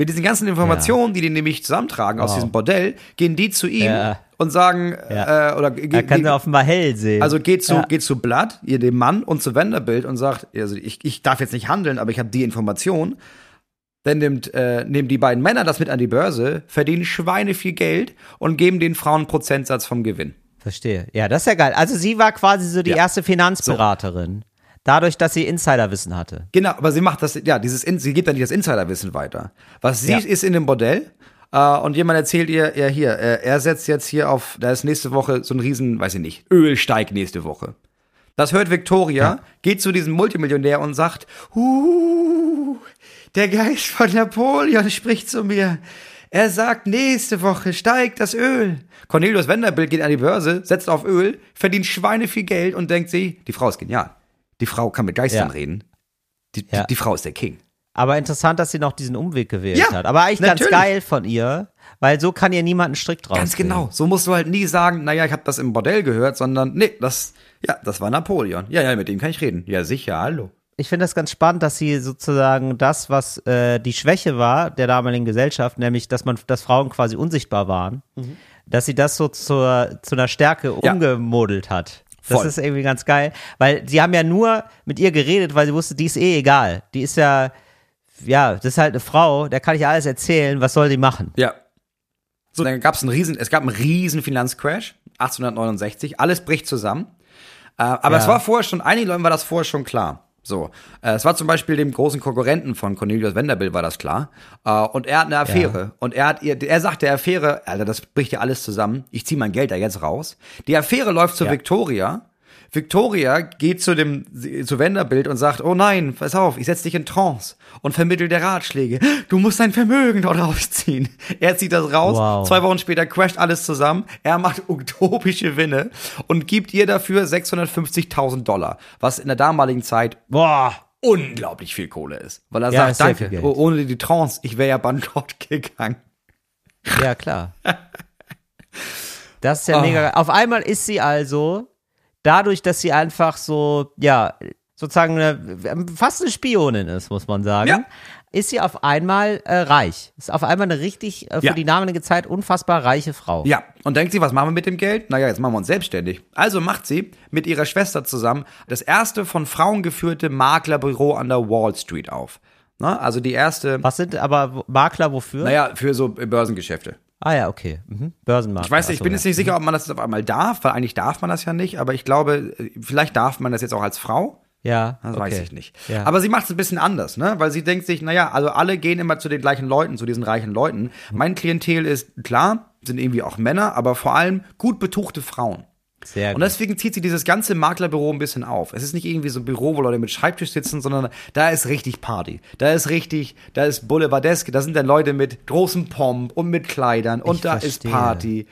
Mit diesen ganzen Informationen, die die nämlich zusammentragen aus diesem Bordell, gehen die zu ihm Ja. und sagen, Ja. äh, oder Er kann sie offenbar hell sehen. also geht zu, Ja. geht zu Blatt, ihr dem Mann und zu Vanderbilt und sagt, also ich, ich darf jetzt nicht handeln, aber ich habe die Information. Dann nimmt, äh, nehmen die beiden Männer das mit an die Börse, verdienen Schweine viel Geld und geben den Frauen Prozentsatz vom Gewinn. Verstehe. Ja, das ist ja geil. Also sie war quasi so die Ja. erste Finanzberaterin. Dadurch, dass sie Insiderwissen hatte. Genau, aber sie macht das, ja, dieses, sie gibt dann nicht das Insiderwissen weiter. Was sie Ja. ist in dem Bordell äh, und jemand erzählt ihr, ja hier, äh, er setzt jetzt hier auf, da ist nächste Woche so ein riesen, weiß ich nicht, Ölsteig nächste Woche. Das hört Victoria, geht zu diesem Multimillionär und sagt, uh, der Geist von Napoleon spricht zu mir. Er sagt, nächste Woche steigt das Öl. Cornelius Vanderbilt geht an die Börse, setzt auf Öl, verdient Schweine viel Geld und denkt sich, die Frau ist genial. Die Frau kann mit Geistern Ja. reden. Die, Ja. die, die Frau ist der King. Aber interessant, dass sie noch diesen Umweg gewählt Ja, hat. Aber eigentlich natürlich. ganz geil von ihr, weil so kann ihr niemand einen Strick draus. Ganz genau. So musst du halt nie sagen, naja, ich habe das im Bordell gehört, sondern nee, das, ja, das war Napoleon. Ja, ja, mit dem kann ich reden. Ja, sicher, hallo. Ich finde das ganz spannend, dass sie sozusagen das, was äh, die Schwäche war der damaligen Gesellschaft, nämlich, dass man, dass Frauen quasi unsichtbar waren, dass sie das so zur, zu einer Stärke Ja. umgemodelt hat. Das Voll. ist irgendwie ganz geil, weil sie haben ja nur mit ihr geredet, weil sie wusste, die ist eh egal. Die ist ja, ja, das ist halt eine Frau, der kann ich alles erzählen, was soll die machen? Ja. So, dann gab's einen riesen, es gab einen riesen Finanzcrash, 1869, alles bricht zusammen. Äh, aber Ja. es war vorher schon, einigen Leuten war das vorher schon klar. So, äh, es war zum Beispiel dem großen Konkurrenten von Cornelius Vanderbilt war das klar. Äh, und er hat eine Affäre. Und er hat ihr, er sagt der Affäre, Alter, das bricht ja alles zusammen. Ich zieh mein Geld da jetzt raus. Die Affäre läuft zu Ja. Victoria. Victoria geht zu dem zu Vanderbilt und sagt, oh nein, pass auf, ich setz dich in Trance und vermittelt der Ratschläge. Du musst dein Vermögen dort rausziehen. Er zieht das raus. Wow. Zwei Wochen später crasht alles zusammen. Er macht utopische Gewinne und gibt ihr dafür 650.000 Dollar, was in der damaligen Zeit Boah, unglaublich viel Kohle ist. Weil er Ja, sagt, danke, oh, ohne die Trance, ich wäre ja bankrott gegangen. ja klar. Das ist ja Oh. mega. Auf einmal ist sie also, dadurch, dass sie einfach so, ja, sozusagen eine, fast eine Spionin ist, muss man sagen, Ja. ist sie auf einmal äh, reich. Ist auf einmal eine richtig, äh, für Ja. die damalige Zeit unfassbar reiche Frau. Ja, und denkt sie, was machen wir mit dem Geld? Naja, jetzt machen wir uns selbstständig. Also macht sie mit ihrer Schwester zusammen das erste von Frauen geführte Maklerbüro an der Wall Street auf. Na, also die erste, Was sind aber Makler wofür? naja, für so Börsengeschäfte. Ah ja, okay. Mhm. Börsenmakler. Ich weiß nicht, ich bin jetzt nicht sicher, ob man das jetzt auf einmal darf, weil eigentlich darf man das ja nicht, aber ich glaube, vielleicht darf man das jetzt auch als Frau. Ja, Das okay. weiß ich nicht. Ja. Aber sie macht es ein bisschen anders, ne? Weil sie denkt sich, naja, also alle gehen immer zu den gleichen Leuten, zu diesen reichen Leuten. Mein Klientel ist klar, sind irgendwie auch Männer, aber vor allem gut betuchte Frauen. Sehr Und deswegen zieht sie dieses ganze Maklerbüro ein bisschen auf. Es ist nicht irgendwie so ein Büro, wo Leute mit Schreibtisch sitzen, sondern da ist richtig Party. Da ist richtig, da ist Boulevardeske, da sind dann Leute mit großem Pomp und mit Kleidern und Ich da ist verstehe. Party.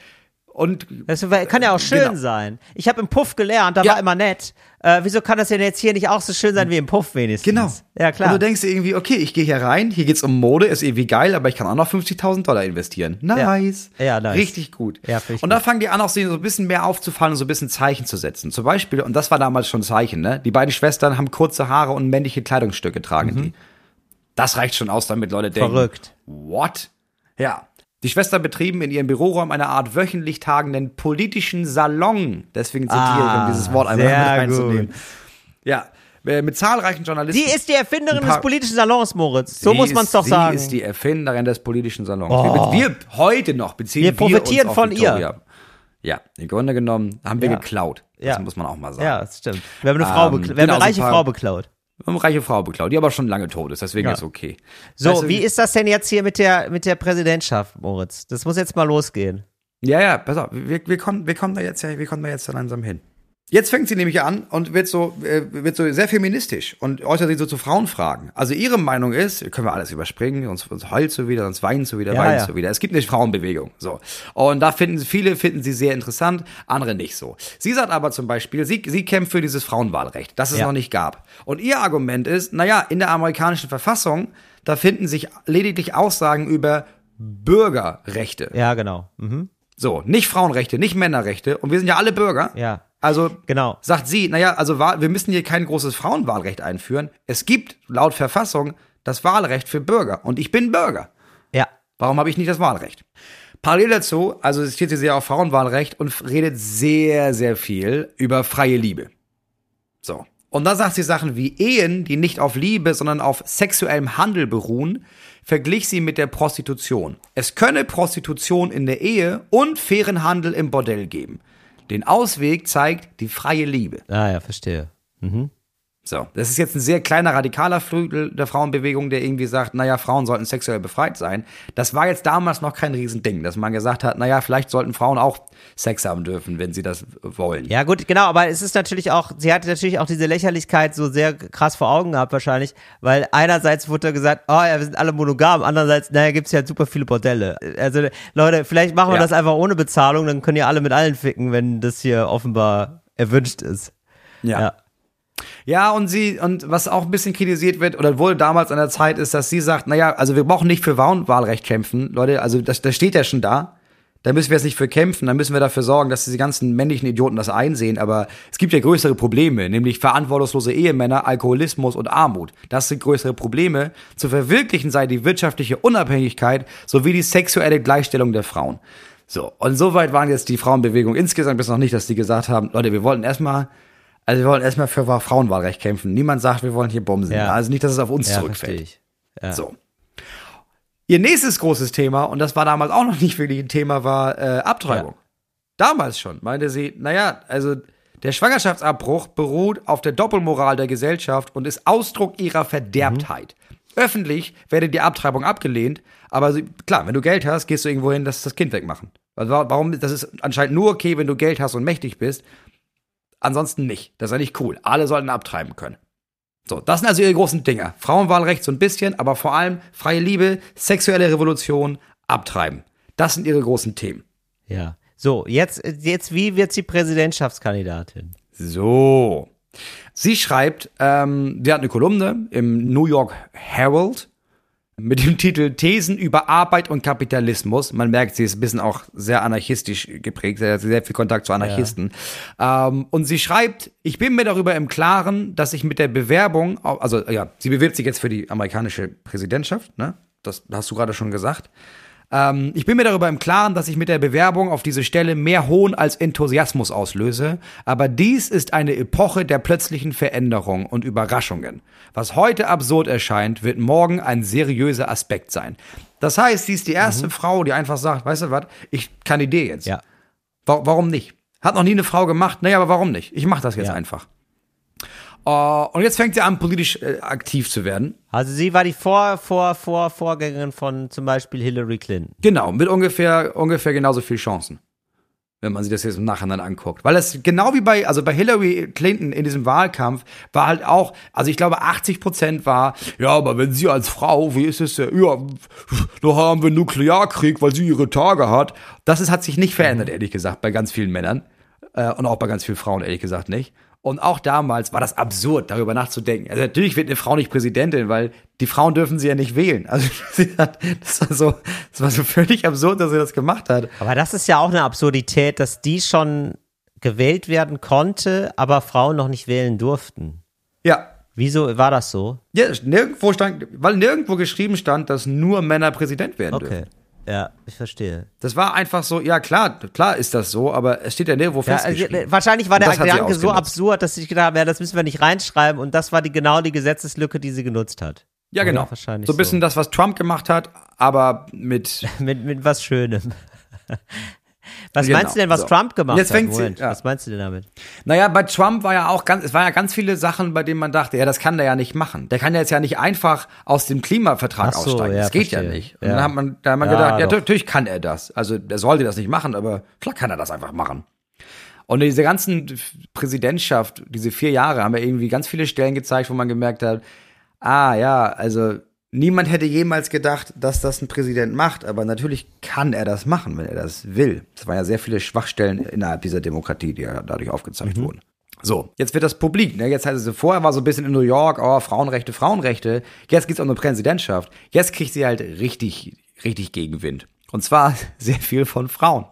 Und Das kann ja auch schön Genau. sein. Ich habe im Puff gelernt, da Ja. war immer nett. Äh, wieso kann das denn jetzt hier nicht auch so schön sein wie im Puff wenigstens? Genau. Ja, klar. Und du denkst irgendwie, okay, ich gehe hier rein, hier geht's um Mode, ist irgendwie geil, aber ich kann auch noch 50.000 Dollar investieren. Nice. Ja. Ja, nice. Richtig gut. Ja, und da fangen die an, auch so ein bisschen mehr aufzufallen und so ein bisschen Zeichen zu setzen. Zum Beispiel, und das war damals schon ein Zeichen, ne? Die beiden Schwestern haben kurze Haare und männliche Kleidungsstücke tragen die. Das reicht schon aus, damit Leute denken. Mhm. Verrückt. What? Ja. Die Schwestern betrieben in ihrem Büroraum eine Art wöchentlich tagenden politischen Salon. Deswegen zitiere ich, um Ah, dieses Wort einmal reinzunehmen. Ja. äh, mit zahlreichen Journalisten. Die ist die Erfinderin des politischen Salons, Moritz. So Sie muss man es doch sie sagen. ist die Erfinderin des politischen Salons. Oh. Wir, wir heute noch beziehen Wir profitieren auf von Victoria. Ja, im Grunde genommen haben wir Ja. geklaut. Das Ja. muss man auch mal sagen. ja, das stimmt. Wir haben eine, Frau Ähm, wir haben genau, eine so reiche Frau beklaut. Wir haben eine reiche Frau beklaut, die aber schon lange tot ist, deswegen Ja. ist okay. So, du, wie ist das denn jetzt hier mit der, mit der Präsidentschaft, Moritz? Das muss jetzt mal losgehen. Ja, ja, pass auf, wir, wir, kommen, wir kommen da jetzt ja, wir kommen da jetzt langsam hin. Jetzt fängt sie nämlich an und wird so, äh, wird so sehr feministisch und äußert sich so zu Frauenfragen. Also ihre Meinung ist, können wir alles überspringen, sonst, sonst heult sie wieder, sonst weint sie wieder, Ja, weint ja. sie wieder. Es gibt eine Frauenbewegung, so. Und da finden viele, finden sie sehr interessant, andere nicht so. Sie sagt aber zum Beispiel, sie, sie kämpft für dieses Frauenwahlrecht, das es Ja. noch nicht gab. Und ihr Argument ist, naja, in der amerikanischen Verfassung, da finden sich lediglich Aussagen über Bürgerrechte. Ja, genau. Mhm. So, nicht Frauenrechte, nicht Männerrechte. Und wir sind ja alle Bürger. Ja. Also Genau. sagt sie, naja, also wir müssen hier kein großes Frauenwahlrecht einführen. Es gibt laut Verfassung das Wahlrecht für Bürger. Und ich bin Bürger. Ja. Warum habe ich nicht das Wahlrecht? Parallel dazu, also steht sie sehr auf Frauenwahlrecht und redet sehr, sehr viel über freie Liebe. So. Und da sagt sie Sachen wie Ehen, die nicht auf Liebe, sondern auf sexuellem Handel beruhen, verglich sie mit der Prostitution. Es könne Prostitution in der Ehe und fairen Handel im Bordell geben. Den Ausweg zeigt die freie Liebe. Ah, ja, verstehe. So, das ist jetzt ein sehr kleiner radikaler Flügel der Frauenbewegung, der irgendwie sagt, naja, Frauen sollten sexuell befreit sein. Das war jetzt damals noch kein Riesending, dass man gesagt hat, naja, vielleicht sollten Frauen auch Sex haben dürfen, wenn sie das wollen. Ja, gut, genau, aber es ist natürlich auch, sie hatte natürlich auch diese Lächerlichkeit so sehr krass vor Augen gehabt wahrscheinlich, weil einerseits wurde gesagt, oh ja, wir sind alle monogam, andererseits, naja, gibt's ja super viele Bordelle. Also, Leute, vielleicht machen wir Ja. das einfach ohne Bezahlung, dann können ja alle mit allen ficken, wenn das hier offenbar erwünscht ist. Ja. Ja. Ja, und sie, und was auch ein bisschen kritisiert wird, oder wurde damals an der Zeit, ist, dass sie sagt, naja, also wir brauchen nicht für Frauenwahlrecht kämpfen, Leute, also das, das steht ja schon da. Da müssen wir jetzt nicht für kämpfen, da müssen wir dafür sorgen, dass diese ganzen männlichen Idioten das einsehen. Aber es gibt ja größere Probleme, nämlich verantwortungslose Ehemänner, Alkoholismus und Armut. Das sind größere Probleme. Zu verwirklichen sei die wirtschaftliche Unabhängigkeit sowie die sexuelle Gleichstellung der Frauen. So, und soweit waren jetzt die Frauenbewegung insgesamt bis noch nicht, dass die gesagt haben, Leute, wir wollten erstmal, also wir wollen erstmal für Frauenwahlrecht kämpfen. Niemand sagt, wir wollen hier bumsen. Ja. Also nicht, dass es auf uns Ja, zurückfällt. Ja. So. Ihr nächstes großes Thema, und das war damals auch noch nicht wirklich ein Thema, war äh, Abtreibung. Damals schon meinte sie, naja, also der Schwangerschaftsabbruch beruht auf der Doppelmoral der Gesellschaft und ist Ausdruck ihrer Verderbtheit. Öffentlich werde die Abtreibung abgelehnt, aber klar, wenn du Geld hast, gehst du irgendwo hin, dass das Kind wegmachen. Also wa- warum? Das ist anscheinend nur okay, wenn du Geld hast und mächtig bist. Ansonsten nicht. Das ist ja nicht cool. Alle sollten abtreiben können. So, das sind also ihre großen Dinger. Frauenwahlrecht so ein bisschen, aber vor allem freie Liebe, sexuelle Revolution, abtreiben. Das sind ihre großen Themen. Ja. So, jetzt, jetzt, wie wird sie Präsidentschaftskandidatin? So. Sie schreibt, ähm, sie hat eine Kolumne im New York Herald mit dem Titel Thesen über Arbeit und Kapitalismus. Man merkt, sie ist ein bisschen auch sehr anarchistisch geprägt, sie hat sehr viel Kontakt zu Anarchisten. Ähm, und sie schreibt, ich bin mir darüber im Klaren, dass ich mit der Bewerbung, also ja, sie bewirbt sich jetzt für die amerikanische Präsidentschaft, ne? Das hast du gerade schon gesagt. Ähm, ich bin mir darüber im Klaren, dass ich mit der Bewerbung auf diese Stelle mehr Hohn als Enthusiasmus auslöse, aber dies ist eine Epoche der plötzlichen Veränderung und Überraschungen. Was heute absurd erscheint, wird morgen ein seriöser Aspekt sein. Das heißt, sie ist die erste Frau, die einfach sagt, weißt du was, ich kandidiere jetzt. Ja. Wa warum nicht? Hat noch nie eine Frau gemacht, naja, aber warum nicht? Ich mache das jetzt Ja. einfach. Äh, und jetzt fängt sie an, politisch äh, aktiv zu werden. Also sie war die Vor, Vor, Vor, Vorgängerin von zum Beispiel Hillary Clinton. Genau, mit ungefähr, ungefähr genauso viel Chancen. Wenn man sich das jetzt im Nachhinein anguckt. Weil das genau wie bei, also bei Hillary Clinton in diesem Wahlkampf war halt auch, also ich glaube 80 Prozent war, ja, aber wenn sie als Frau, wie ist es ja, ja, da haben wir Nuklearkrieg, weil sie ihre Tage hat. Das ist, hat sich nicht verändert, ehrlich gesagt, bei ganz vielen Männern. Äh, und auch bei ganz vielen Frauen, ehrlich gesagt, nicht. Und auch damals war das absurd, darüber nachzudenken. Also natürlich wird eine Frau nicht Präsidentin, weil die Frauen dürfen sie ja nicht wählen. Also sie hat, das war so, das war so völlig absurd, dass sie das gemacht hat. Aber das ist ja auch eine Absurdität, dass die schon gewählt werden konnte, aber Frauen noch nicht wählen durften. Ja. Wieso war das so? Ja, nirgendwo stand, weil nirgendwo geschrieben stand, dass nur Männer Präsident werden Okay. dürfen. Ja, ich verstehe. Das war einfach so, ja klar, klar ist das so, aber es steht ja nirgendwo Ja, also, festgeschrieben. äh, wahrscheinlich war der Gedanke so absurd, dass ich gedacht habe, ja, das müssen wir nicht reinschreiben und das war die genau die Gesetzeslücke, die sie genutzt hat. ja, genau. Oder? Wahrscheinlich so ein bisschen das, was Trump gemacht hat, aber mit Mit, mit was Schönem. Was Genau, meinst du denn, was so. Trump gemacht Jetzt hat? fängt sie- Moment, ja. was meinst du denn damit? Naja, bei Trump war ja auch ganz, es waren ja ganz viele Sachen, bei denen man dachte, ja, das kann der ja nicht machen. Der kann ja jetzt ja nicht einfach aus dem Klimavertrag so, aussteigen. ja, das geht ja verstehe. nicht. Und Ja. dann hat man, da hat man Ja, gedacht, ja, doch. natürlich kann er das. Also, der sollte das nicht machen, aber klar kann er das einfach machen. Und diese ganzen Präsidentschaft, diese vier Jahre, haben ja irgendwie ganz viele Stellen gezeigt, wo man gemerkt hat, ah ja, also niemand hätte jemals gedacht, dass das ein Präsident macht, aber natürlich kann er das machen, wenn er das will. Es waren ja sehr viele Schwachstellen innerhalb dieser Demokratie, die ja dadurch aufgezeigt wurden. So, jetzt wird das publik. Ne? Jetzt heißt es, vorher war so ein bisschen in New York, oh, Frauenrechte, Frauenrechte. Jetzt geht's um eine Präsidentschaft. Jetzt kriegt sie halt richtig, richtig Gegenwind. Und zwar sehr viel von Frauen.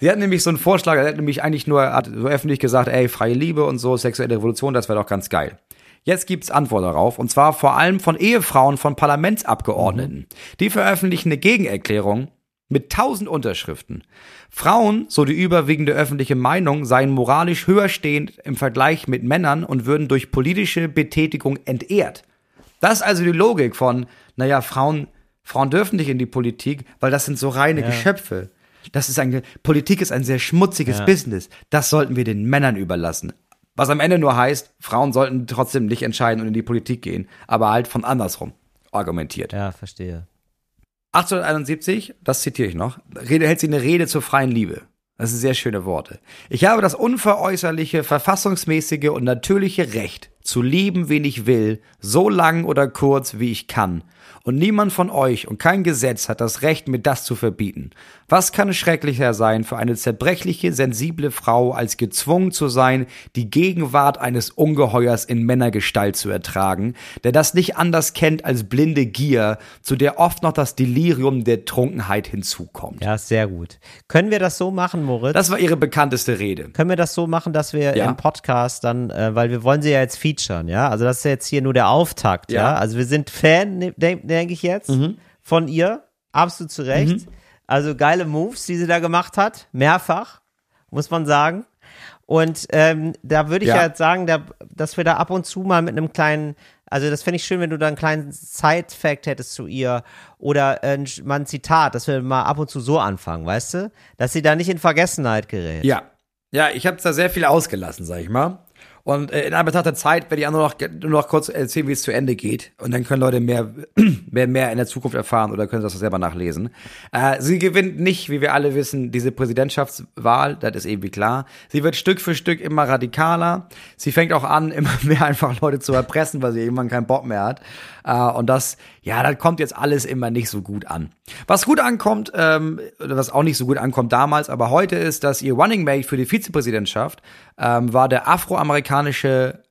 Sie hat nämlich so einen Vorschlag, er hat nämlich eigentlich nur hat so öffentlich gesagt, ey, freie Liebe und so, sexuelle Revolution, das wäre doch ganz geil. Jetzt gibt's Antwort darauf, und zwar vor allem von Ehefrauen von Parlamentsabgeordneten. Die veröffentlichen eine Gegenerklärung mit tausend Unterschriften. Frauen, so die überwiegende öffentliche Meinung, seien moralisch höher stehend im Vergleich mit Männern und würden durch politische Betätigung entehrt. Das ist also die Logik von, naja, Frauen, Frauen dürfen nicht in die Politik, weil das sind so reine Geschöpfe. Das ist eine, Politik ist ein sehr schmutziges Ja. Business. Das sollten wir den Männern überlassen. Was am Ende nur heißt, Frauen sollten trotzdem nicht entscheiden und in die Politik gehen, aber halt von andersrum argumentiert. Ja, verstehe. 1871, das zitiere ich noch, Rede, hält sie eine Rede zur freien Liebe. Das sind sehr schöne Worte. Ich habe das unveräußerliche, verfassungsmäßige und natürliche Recht, zu lieben, wen ich will, so lang oder kurz, wie ich kann. Und niemand von euch und kein Gesetz hat das Recht, mir das zu verbieten. Was kann es schrecklicher sein für eine zerbrechliche, sensible Frau, als gezwungen zu sein, die Gegenwart eines Ungeheuers in Männergestalt zu ertragen, der das nicht anders kennt als blinde Gier, zu der oft noch das Delirium der Trunkenheit hinzukommt. Ja, sehr gut. Können wir das so machen, Moritz? Das war ihre bekannteste Rede. können wir das so machen, dass wir Ja. im Podcast dann, äh, weil wir wollen sie ja jetzt featuren, ja? Also das ist jetzt hier nur der Auftakt, ja? Ja. Mhm. Also wir sind Fan, ne- denke denk ich jetzt, von ihr, absolut zu Recht. Also geile Moves, die sie da gemacht hat, mehrfach, muss man sagen. Und ähm, da würde ich ja. Jetzt sagen, da, dass wir da ab und zu mal mit einem kleinen, also das fände ich schön, wenn du da einen kleinen Side-Fact hättest zu ihr oder äh, mal ein Zitat, dass wir mal ab und zu so anfangen, weißt du? Dass sie da nicht in Vergessenheit gerät. Ja. Ja, ich habe da sehr viel ausgelassen, sag ich mal. Und äh, in Anbetracht der Zeit werde ich auch nur noch, nur noch kurz erzählen, wie es zu Ende geht. Und dann können Leute mehr, mehr, mehr in der Zukunft erfahren oder können das selber nachlesen. Äh, sie gewinnt nicht, wie wir alle wissen, diese Präsidentschaftswahl, das ist irgendwie klar. Sie wird Stück für Stück immer radikaler. Sie fängt auch an, immer mehr einfach Leute zu erpressen, weil sie irgendwann keinen Bock mehr hat. Äh, und das, ja, das kommt jetzt alles immer nicht so gut an. Was gut ankommt, ähm, oder was auch nicht so gut ankommt damals, aber heute ist, dass ihr Running Mate für die Vizepräsidentschaft ähm, war der afroamerikanische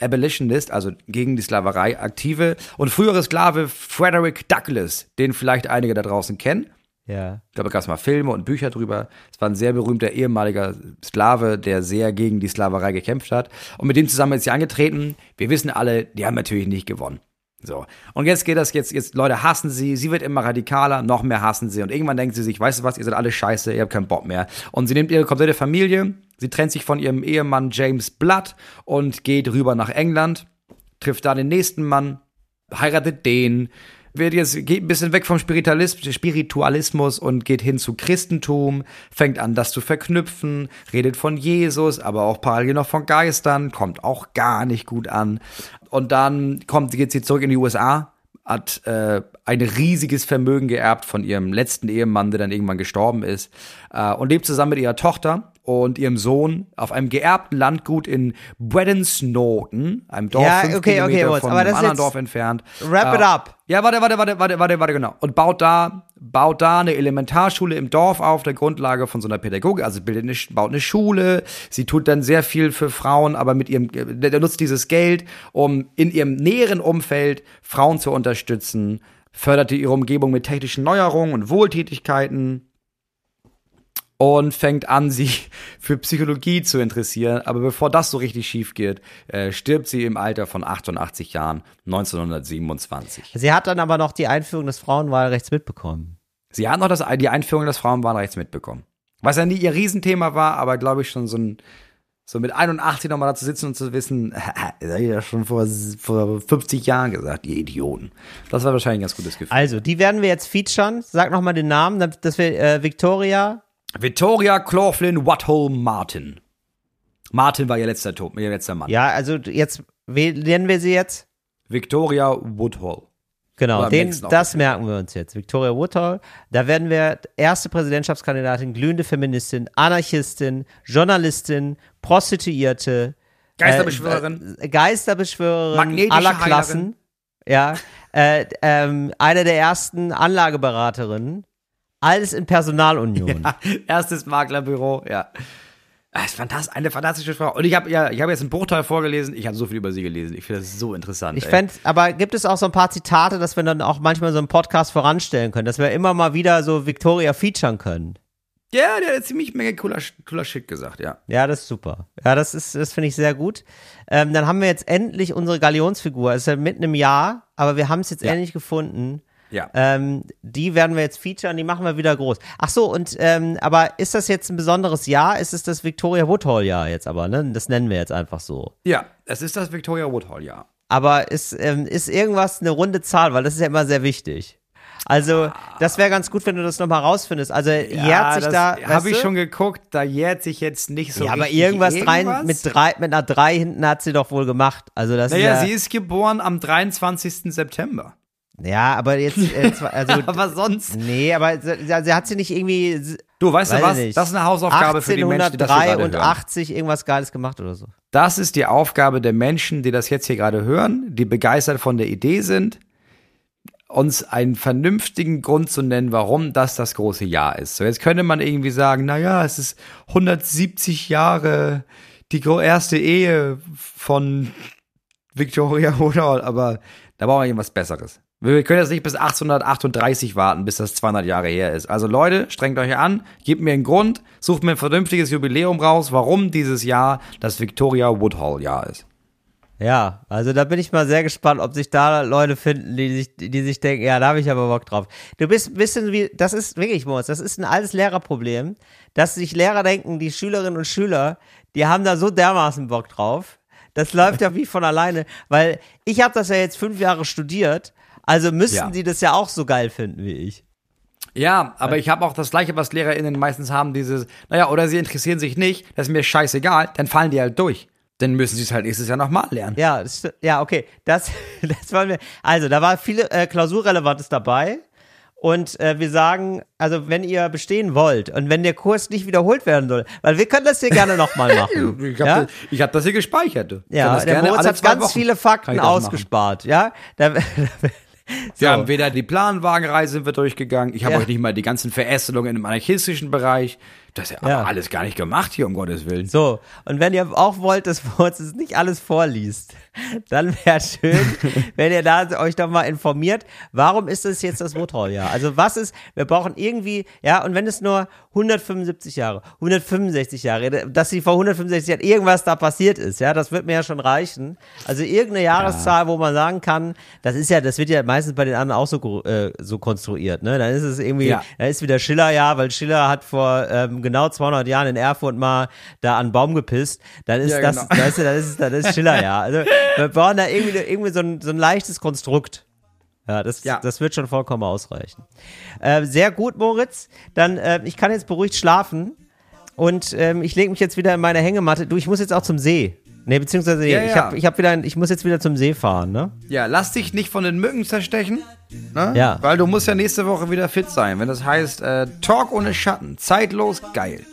Abolitionist, also gegen die Sklaverei aktive und frühere Sklave Frederick Douglass, den vielleicht einige da draußen kennen. Ja. Ich glaube, da gab es mal Filme und Bücher drüber. Es war ein sehr berühmter ehemaliger Sklave, der sehr gegen die Sklaverei gekämpft hat. Und mit dem zusammen ist sie angetreten. Wir wissen alle, die haben natürlich nicht gewonnen. So. Und jetzt geht das jetzt, jetzt, Leute hassen sie, sie wird immer radikaler, noch mehr hassen sie. Und irgendwann denkt sie sich, weißt du was, ihr seid alle scheiße, ihr habt keinen Bock mehr. Und sie nimmt ihre komplette Familie, sie trennt sich von ihrem Ehemann James Blood und geht rüber nach England, trifft da den nächsten Mann, heiratet den, wird jetzt, geht ein bisschen weg vom Spiritualis- Spiritualismus und geht hin zu Christentum, fängt an, das zu verknüpfen, redet von Jesus, aber auch parallel noch von Geistern, kommt auch gar nicht gut an. Und dann kommt, geht sie zurück in die USA, hat äh, ein riesiges Vermögen geerbt von ihrem letzten Ehemann, der dann irgendwann gestorben ist, äh, und lebt zusammen mit ihrer Tochter und ihrem Sohn auf einem geerbten Landgut in Breddensnorton, einem Dorf Ja, fünf okay, okay, Kilometer Moritz, von aber das einem anderen Dorf entfernt. Wrap it Äh, up. Ja, warte, warte, warte, warte, warte, warte, genau. Und baut da, baut da eine Elementarschule im Dorf auf, der Grundlage von so einer Pädagogik, also bildet eine, baut eine Schule. Sie tut dann sehr viel für Frauen, aber mit ihrem, der, der nutzt dieses Geld, um in ihrem näheren Umfeld Frauen zu unterstützen, förderte ihre Umgebung mit technischen Neuerungen und Wohltätigkeiten und fängt an, sich für Psychologie zu interessieren. Aber bevor das so richtig schief geht, äh, stirbt sie im Alter von 88 Jahren, 1927. Sie hat dann aber noch die Einführung des Frauenwahlrechts mitbekommen. Sie hat noch das, die Einführung des Frauenwahlrechts mitbekommen. Was ja nie ihr Riesenthema war, aber glaube ich schon so ein, so mit 81 nochmal da zu sitzen und zu wissen, das habe ich ja schon vor, vor 50 Jahren gesagt, ihr Idioten. Das war wahrscheinlich ein ganz gutes Gefühl. Also, die werden wir jetzt featuren. Sag nochmal den Namen, dass wir äh, Victoria. Victoria Claughlin Wathole Martin. Martin war ihr letzter Tod, ihr letzter Mann. Ja, also jetzt, wie nennen wir sie jetzt? Victoria Woodhull. Genau, den, das merken wir uns jetzt. Victoria Woodhull, da werden wir erste Präsidentschaftskandidatin, glühende Feministin, Anarchistin, Journalistin, Prostituierte, Geisterbeschwörerin. äh, Geisterbeschwörerin Magnetische aller Heilerin. Klassen. Ja, äh, ähm, eine der ersten Anlageberaterinnen. Alles in Personalunion. Erstes Maklerbüro, ja. Das ist fantastisch, eine fantastische Frau. Und ich habe ja, ich habe jetzt einen Bruchteil vorgelesen. Ich habe so viel über sie gelesen. Ich finde das so interessant. Ich fände, aber gibt es auch so ein paar Zitate, dass wir dann auch manchmal so einen Podcast voranstellen können, dass wir immer mal wieder so Victoria featuren können? Ja, der hat ziemlich Menge cooler, cooler Shit gesagt, ja. Ja, das ist super. Ja, das ist, das finde ich sehr gut. Ähm, dann haben wir jetzt endlich unsere Galionsfigur. Es ist ja mitten im Jahr, aber wir haben es jetzt Ja. endlich gefunden. Ja. Ähm, die werden wir jetzt featuren, die machen wir wieder groß. Ach so, und ähm, aber ist das jetzt ein besonderes Jahr? Ist es das Victoria Woodhall Jahr jetzt aber, ne? Das nennen wir jetzt einfach so. Ja, es ist das Victoria Woodhall, ja. Aber ist, ähm, ist irgendwas eine runde Zahl, weil das ist ja immer sehr wichtig. Also, das wäre ganz gut, wenn du das nochmal rausfindest. Also, jährt sich da. Habe ich schon geguckt, da jährt sich jetzt nicht so ja, aber irgendwas, irgendwas. mit drei, mit einer drei hinten hat sie doch wohl gemacht. Also das Naja, ist ja, sie ist geboren am 23. September. Ja, aber jetzt, äh, also Aber sonst. nee, aber sie, sie hat sie nicht irgendwie Du, weißt Weiß du was? ich nicht. Das ist eine Hausaufgabe für die Menschen, die das hier gerade hören. 1883 irgendwas Geiles gemacht oder so. Das ist die Aufgabe der Menschen, die das jetzt hier gerade hören, die begeistert von der Idee sind, uns einen vernünftigen Grund zu nennen, warum das das große Jahr ist. So, jetzt könnte man irgendwie sagen, na ja, es ist 170 Jahre die erste Ehe von Victoria Woodhull, aber da brauchen wir irgendwas Besseres. Wir können jetzt nicht bis 1838 warten, bis das 200 Jahre her ist. Also Leute, strengt euch an, gebt mir einen Grund, sucht mir ein vernünftiges Jubiläum raus, warum dieses Jahr das Victoria Woodhull Jahr ist. Ja, also da bin ich mal sehr gespannt, ob sich da Leute finden, die sich, die sich denken, ja, da habe ich aber Bock drauf. Du bist ein bisschen wie, das ist wirklich, Moritz, das ist ein altes Lehrerproblem, dass sich Lehrer denken, die Schülerinnen und Schüler, die haben da so dermaßen Bock drauf. Das läuft ja wie von alleine, weil ich habe das ja jetzt fünf Jahre studiert, also müssten Ja. die das ja auch so geil finden wie ich. Ja, aber ich habe auch das gleiche, was LehrerInnen meistens haben, dieses, naja, oder sie interessieren sich nicht, das ist mir scheißegal, dann fallen die halt durch. Dann müssen sie es halt nächstes Jahr nochmal lernen. Ja, das, ja, okay. Das, das wollen wir. Also, da war viele äh, Klausurrelevantes dabei. Und äh, wir sagen, also wenn ihr bestehen wollt und wenn der Kurs nicht wiederholt werden soll, weil wir können das hier gerne nochmal machen. Ich habe ja? das, ich hab das hier gespeichert. ja, das der Moritz hat ganz Wochen viele Fakten das machen. ausgespart, ja. Da, so. Wir haben weder die Planwagenreise sind wir durchgegangen. Ich habe Ja. euch nicht mal die ganzen Verästelungen im anarchistischen Bereich. Das ist ja, Ja. alles gar nicht gemacht hier, um Gottes Willen. So, und wenn ihr auch wollt, dass Moritz es nicht alles vorliest, dann wäre schön, wenn ihr da euch doch mal informiert, warum ist es jetzt das Motorjahr? Also was ist, wir brauchen irgendwie, ja, und wenn es nur 175 Jahre, 165 Jahre, dass sie vor 165 Jahren irgendwas da passiert ist, ja, das wird mir ja schon reichen. Also irgendeine Jahreszahl, wo man sagen kann, das ist ja, das wird ja meistens bei den anderen auch so, äh, so konstruiert, ne? Dann ist es irgendwie, Ja. da ist wieder Schillerjahr, weil Schiller hat vor ähm, genau 200 Jahren in Erfurt mal da an Baum gepisst. Dann ist Ja, das, genau. das, ist, das ist, das ist Schillerjahr. Also wir brauchen da irgendwie, irgendwie so ein, so ein leichtes Konstrukt. Ja, das, Ja. das wird schon vollkommen ausreichen. Äh, sehr gut, Moritz. Dann, äh, ich kann jetzt beruhigt schlafen und ähm, ich lege mich jetzt wieder in meine Hängematte. Du, ich muss jetzt auch zum See. Nee, beziehungsweise Ja, ich ja. habe ich hab wieder, ich muss jetzt wieder zum See fahren, ne? Ja, lass dich nicht von den Mücken zerstechen. Ne? Ja. Weil du musst ja nächste Woche wieder fit sein. Wenn das heißt, äh, Talk ohne Schatten, zeitlos, geil.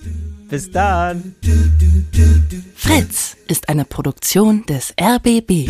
Bis dann. Fritz ist eine Produktion des RBB.